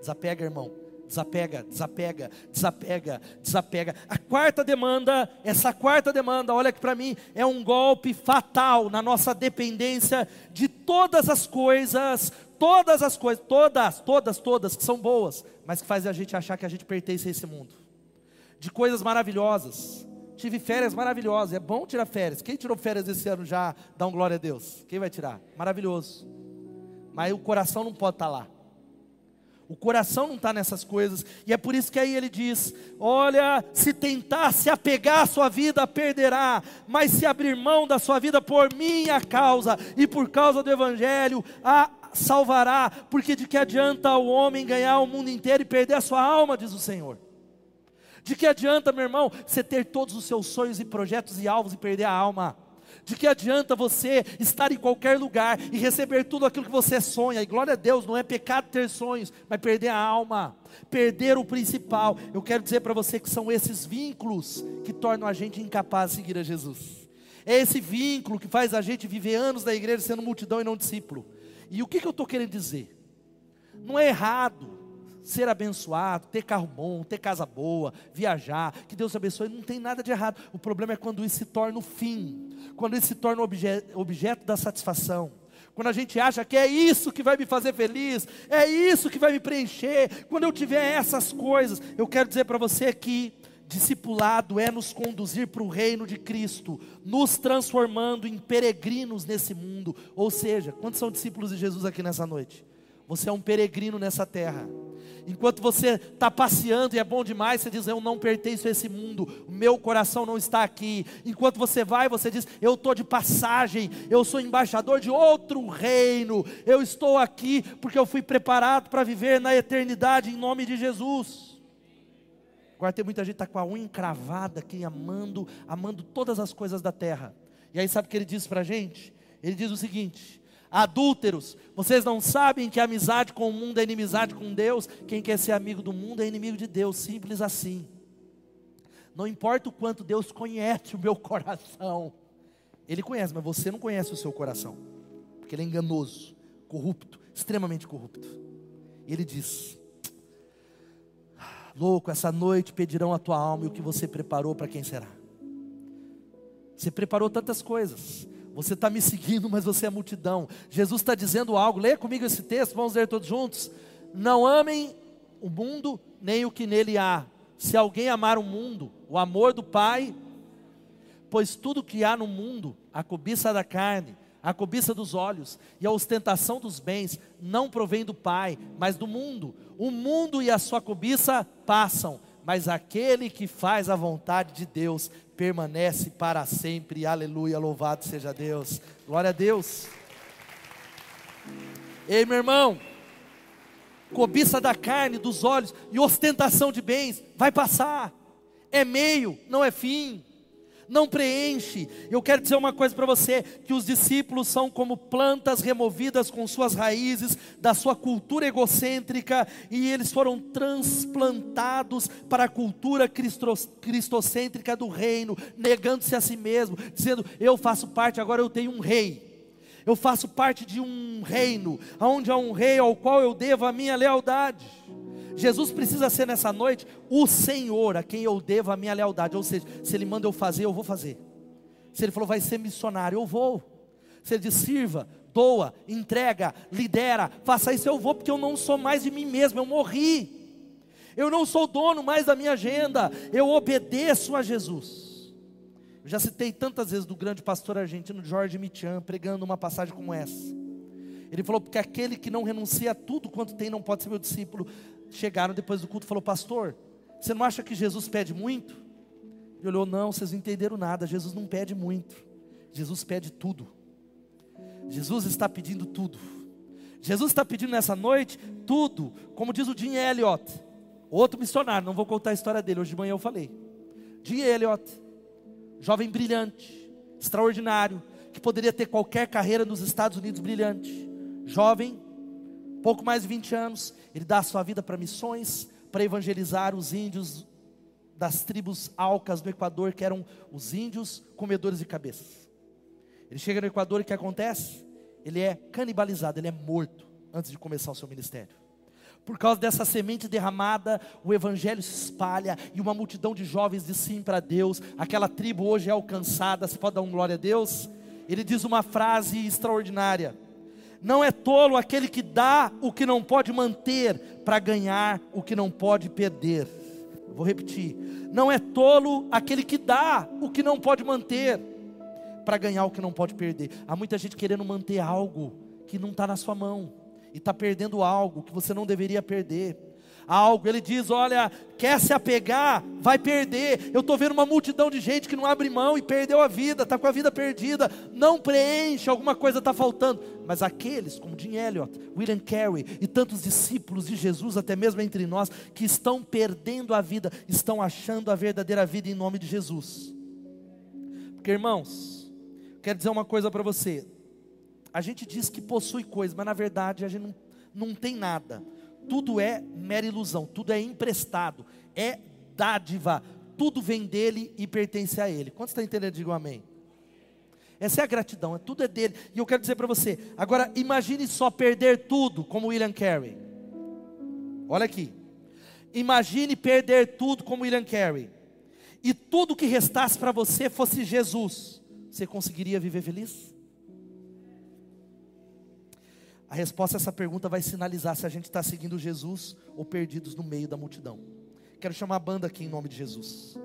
Desapega, irmão. Desapega, desapega, desapega, desapega. A quarta demanda, essa quarta demanda, olha aqui para mim, é um golpe fatal na nossa dependência de todas as coisas, todas as coisas, todas, todas, todas que são boas, mas que fazem a gente achar que a gente pertence a esse mundo. De coisas maravilhosas. Tive férias maravilhosas. É bom tirar férias. Quem tirou férias esse ano já dá um glória a Deus? Quem vai tirar? Maravilhoso. Mas o coração não pode estar tá lá. O coração não está nessas coisas, e é por isso que aí ele diz: Olha, se tentar se apegar à sua vida, perderá, mas se abrir mão da sua vida por minha causa e por causa do Evangelho, a salvará, porque de que adianta o homem ganhar o mundo inteiro e perder a sua alma, diz o Senhor. De que adianta, meu irmão, você ter todos os seus sonhos e projetos e alvos e perder a alma? De que adianta você estar em qualquer lugar e receber tudo aquilo que você sonha? E glória a Deus, não é pecado ter sonhos, mas perder a alma, perder o principal. Eu quero dizer para você que são esses vínculos que tornam a gente incapaz de seguir a Jesus. É esse vínculo que faz a gente viver anos na igreja sendo multidão e não discípulo. E o que, que eu estou querendo dizer? Não é errado ser abençoado, ter carro bom, ter casa boa, viajar, que Deus abençoe, não tem nada de errado. O problema é quando isso se torna o fim, quando isso se torna objeto, objeto da satisfação. Quando a gente acha que é isso que vai me fazer feliz, é isso que vai me preencher, quando eu tiver essas coisas, eu quero dizer para você que Discipulado é nos conduzir para o reino de Cristo, nos transformando em peregrinos nesse mundo. Ou seja, quantos são discípulos de Jesus aqui nessa noite? você é um peregrino nessa terra. Enquanto você está passeando e é bom demais, você diz: Eu não pertenço a esse mundo, o meu coração não está aqui. Enquanto você vai, você diz: Eu estou de passagem, eu sou embaixador de outro reino, eu estou aqui porque eu fui preparado para viver na eternidade em nome de Jesus. Agora tem muita gente que está com a unha encravada aqui, amando, amando todas as coisas da terra. E aí sabe o que ele diz para a gente? Ele diz o seguinte: Adúlteros, vocês não sabem que amizade com o mundo é inimizade com Deus? Quem quer ser amigo do mundo é inimigo de Deus, simples assim. Não importa o quanto Deus conhece o meu coração, Ele conhece, mas você não conhece o seu coração, porque ele é enganoso, corrupto, extremamente corrupto. Ele diz: Louco, essa noite pedirão a tua alma e o que você preparou para quem será? Você preparou tantas coisas, você está me seguindo, mas você é multidão. Jesus está dizendo algo. Leia comigo esse texto, vamos ler todos juntos. Não amem o mundo, nem o que nele há. Se alguém amar o mundo, o amor do Pai, pois tudo que há no mundo, a cobiça da carne, a cobiça dos olhos e a ostentação dos bens, não provém do Pai, mas do mundo. O mundo e a sua cobiça passam, mas aquele que faz a vontade de Deus permanece para sempre. Aleluia, louvado seja Deus. Glória a Deus. Ei, meu irmão, cobiça da carne, dos olhos e ostentação de bens vai passar. É meio, não é fim não preenche. Eu quero dizer uma coisa para você: que os discípulos são como plantas removidas com suas raízes da sua cultura egocêntrica e eles foram transplantados para a cultura cristocêntrica do reino, negando-se a si mesmo, dizendo: Eu faço parte, agora eu tenho um rei. Eu faço parte de um reino, onde há um rei ao qual eu devo a minha lealdade. Jesus precisa ser nessa noite o Senhor a quem eu devo a minha lealdade. Ou seja, se Ele manda eu fazer, eu vou fazer. Se Ele falou vai ser missionário, eu vou. Se Ele diz sirva, doa, entrega, lidera, faça isso, eu vou, porque eu não sou mais de mim mesmo, eu morri. Eu não sou dono mais da minha agenda, eu obedeço a Jesus. Eu já citei tantas vezes do grande pastor argentino Jorge Michan pregando uma passagem como essa. Ele falou: porque aquele que não renuncia a tudo quanto tem não pode ser meu discípulo chegaram depois do culto e falou: Pastor, você não acha que Jesus pede muito? Ele olhou: Não, vocês não entenderam nada. Jesus não pede muito. Jesus pede tudo. Jesus está pedindo tudo. Jesus está pedindo nessa noite tudo, como diz o Jim Elliot, outro missionário, não vou contar a história dele, hoje de manhã eu falei. Jim Elliot, jovem brilhante, extraordinário, que poderia ter qualquer carreira nos Estados Unidos brilhante. Jovem, pouco mais de 20 anos, ele dá a sua vida para missões, para evangelizar os índios das tribos alcas do Equador, que eram os índios comedores de cabeças. Ele chega no Equador e o que acontece? Ele é canibalizado, ele é morto antes de começar o seu ministério. Por causa dessa semente derramada, o evangelho se espalha e uma multidão de jovens diz sim para Deus. Aquela tribo hoje é alcançada. Você pode dar um glória a Deus? Ele diz uma frase extraordinária. Não é tolo aquele que dá o que não pode manter para ganhar o que não pode perder. Vou repetir. Não é tolo aquele que dá o que não pode manter para ganhar o que não pode perder. Há muita gente querendo manter algo que não está na sua mão e está perdendo algo que você não deveria perder algo. Ele diz: Olha, quer se apegar, vai perder. Eu estou vendo uma multidão de gente que não abre mão e perdeu a vida, está com a vida perdida, não preenche, alguma coisa está faltando. Mas aqueles, como Jim Elliot, William Carey e tantos discípulos de Jesus, até mesmo entre nós, que estão perdendo a vida, estão achando a verdadeira vida em nome de Jesus. Porque, irmãos, quero dizer uma coisa para você. A gente diz que possui coisas, mas na verdade a gente não, não tem nada tudo é mera ilusão, tudo é emprestado, é dádiva, tudo vem dele e pertence a ele. Quantos estão entendendo? Digam amém. Essa é a gratidão, é tudo é dele. E eu quero dizer para você, agora imagine só perder tudo, como William Carey. Olha aqui. Imagine perder tudo como William Carey. E tudo que restasse para você fosse Jesus. Você conseguiria viver feliz? A resposta a essa pergunta vai sinalizar se a gente está seguindo Jesus ou perdidos no meio da multidão. Quero chamar a banda aqui em nome de Jesus.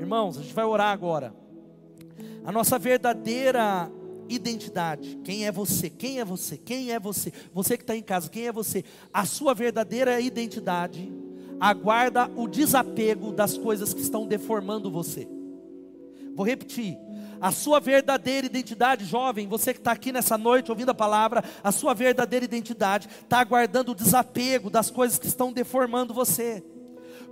Irmãos, a gente vai orar agora. A nossa verdadeira identidade. Quem é você? Quem é você? Quem é você? Você que está em casa, quem é você? A sua verdadeira identidade aguarda o desapego das coisas que estão deformando você. Vou repetir. A sua verdadeira identidade, jovem, você que está aqui nessa noite ouvindo a palavra, a sua verdadeira identidade está aguardando o desapego das coisas que estão deformando você.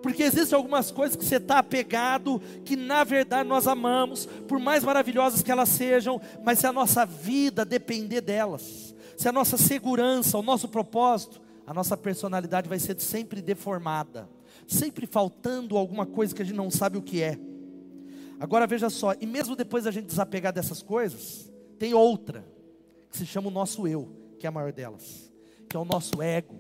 Porque existem algumas coisas que você está apegado, que na verdade nós amamos, por mais maravilhosas que elas sejam, mas se a nossa vida depender delas, se a nossa segurança, o nosso propósito, a nossa personalidade vai ser sempre deformada, sempre faltando alguma coisa que a gente não sabe o que é. Agora veja só, e mesmo depois da gente desapegar dessas coisas, tem outra, que se chama o nosso eu, que é a maior delas, que é o nosso ego,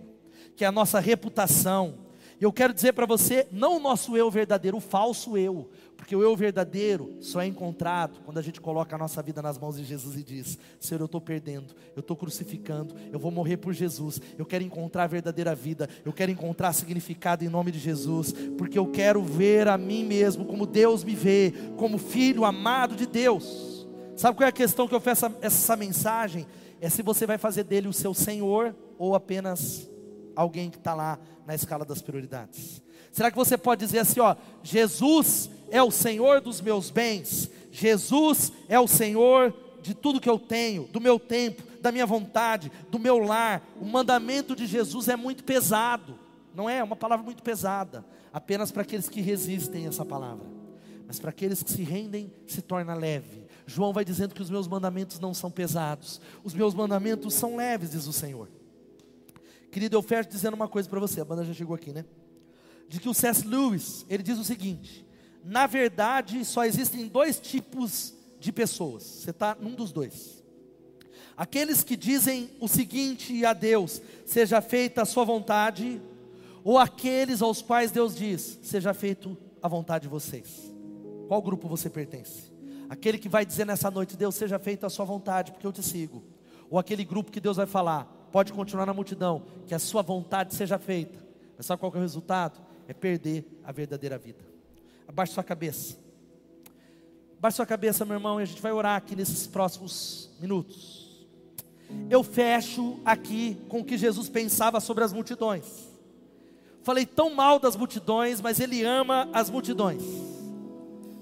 que é a nossa reputação, e eu quero dizer para você, não o nosso eu verdadeiro, o falso eu, porque o eu verdadeiro só é encontrado quando a gente coloca a nossa vida nas mãos de Jesus e diz: Senhor, eu estou perdendo, eu estou crucificando, eu vou morrer por Jesus, eu quero encontrar a verdadeira vida, eu quero encontrar significado em nome de Jesus, porque eu quero ver a mim mesmo como Deus me vê, como filho amado de Deus. Sabe qual é a questão que eu faço essa, essa mensagem? É se você vai fazer dele o seu Senhor ou apenas alguém que está lá na escala das prioridades? Será que você pode dizer assim, ó, Jesus é o Senhor dos meus bens, Jesus é o Senhor de tudo que eu tenho, do meu tempo, da minha vontade, do meu lar. O mandamento de Jesus é muito pesado, não é? É uma palavra muito pesada, apenas para aqueles que resistem a essa palavra. Mas para aqueles que se rendem, se torna leve. João vai dizendo que os meus mandamentos não são pesados, os meus mandamentos são leves, diz o Senhor. Querido, eu fecho dizendo uma coisa para você, a banda já chegou aqui, né? De que o C.S. Lewis, ele diz o seguinte: na verdade, só existem dois tipos de pessoas, você está num dos dois. Aqueles que dizem o seguinte a Deus: seja feita a sua vontade, ou aqueles aos quais Deus diz: seja feito a vontade de vocês. Qual grupo você pertence? Aquele que vai dizer nessa noite: Deus, seja feita a sua vontade, porque eu te sigo. Ou aquele grupo que Deus vai falar: pode continuar na multidão, que a sua vontade seja feita. Mas sabe qual é o resultado? É perder a verdadeira vida. Abaixe sua cabeça. Abaixe sua cabeça, meu irmão, e a gente vai orar aqui nesses próximos minutos. Eu fecho aqui com o que Jesus pensava sobre as multidões. Falei tão mal das multidões, mas Ele ama as multidões.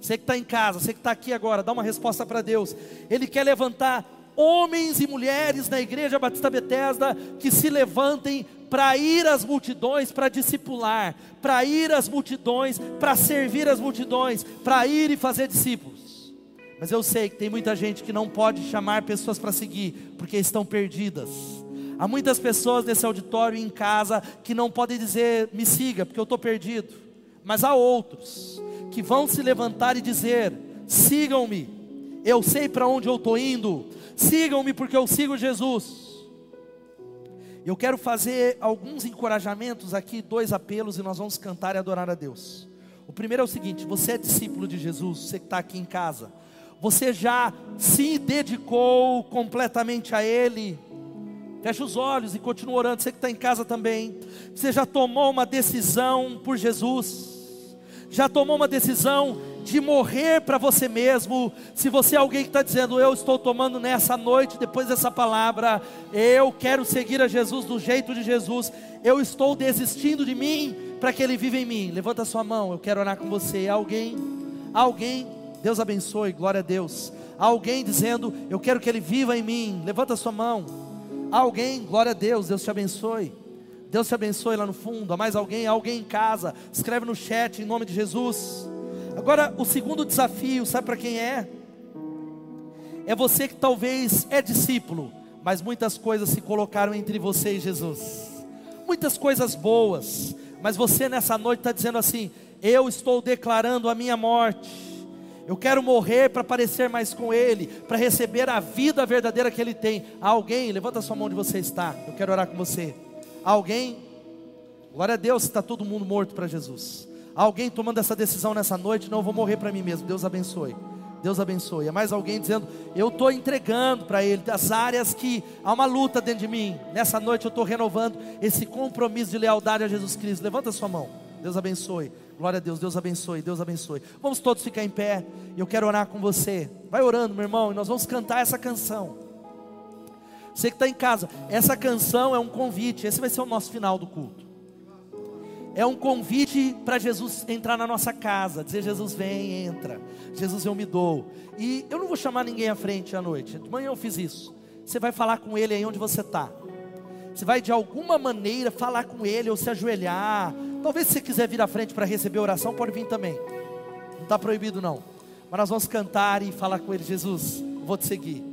Você que está em casa, você que está aqui agora, dá uma resposta para Deus. Ele quer levantar homens e mulheres na igreja Batista Betesda que se levantem para ir às multidões, para discipular, para ir às multidões, para servir as multidões, para ir e fazer discípulos. Mas eu sei que tem muita gente que não pode chamar pessoas para seguir, porque estão perdidas. Há muitas pessoas nesse auditório e em casa que não podem dizer, me siga, porque eu estou perdido. Mas há outros que vão se levantar e dizer, sigam-me, eu sei para onde eu estou indo, Sigam-me porque eu sigo Jesus. Eu quero fazer alguns encorajamentos aqui, dois apelos, e nós vamos cantar e adorar a Deus. O primeiro é o seguinte: você é discípulo de Jesus, você que está aqui em casa, você já se dedicou completamente a Ele. Fecha os olhos e continua orando. Você que está em casa também, você já tomou uma decisão por Jesus, já tomou uma decisão de morrer para você mesmo. Se você é alguém que está dizendo, eu estou tomando nessa noite, depois dessa palavra, eu quero seguir a Jesus do jeito de Jesus, eu estou desistindo de mim para que Ele viva em mim. Levanta sua mão, eu quero orar com você. Alguém, alguém, Deus abençoe, glória a Deus. Alguém dizendo, eu quero que Ele viva em mim. Levanta sua mão. Alguém, glória a Deus, Deus te abençoe. Deus te abençoe lá no fundo. Há mais alguém? Alguém em casa? Escreve no chat em nome de Jesus. Agora, o segundo desafio, sabe para quem é? É você que talvez é discípulo, mas muitas coisas se colocaram entre você e Jesus. Muitas coisas boas, mas você nessa noite está dizendo assim: Eu estou declarando a minha morte. Eu quero morrer para parecer mais com Ele, para receber a vida verdadeira que Ele tem. alguém, levanta sua mão onde você está. Eu quero orar com você. alguém, glória a Deus, está todo mundo morto para Jesus. Alguém tomando essa decisão nessa noite, não, eu vou morrer para mim mesmo. Deus abençoe. Deus abençoe. É mais alguém dizendo, eu estou entregando para Ele as áreas que há uma luta dentro de mim. Nessa noite eu estou renovando esse compromisso de lealdade a Jesus Cristo. Levanta a sua mão. Deus abençoe. Glória a Deus, Deus abençoe, Deus abençoe. Vamos todos ficar em pé. Eu quero orar com você. Vai orando, meu irmão, e nós vamos cantar essa canção. Você que está em casa, essa canção é um convite. Esse vai ser o nosso final do culto. É um convite para Jesus entrar na nossa casa, dizer: Jesus vem, entra. Jesus eu me dou. E eu não vou chamar ninguém à frente à noite. De manhã eu fiz isso. Você vai falar com ele aí onde você está. Você vai de alguma maneira falar com ele ou se ajoelhar. Talvez se você quiser vir à frente para receber oração, pode vir também. Não está proibido não. Mas nós vamos cantar e falar com ele, Jesus, vou te seguir.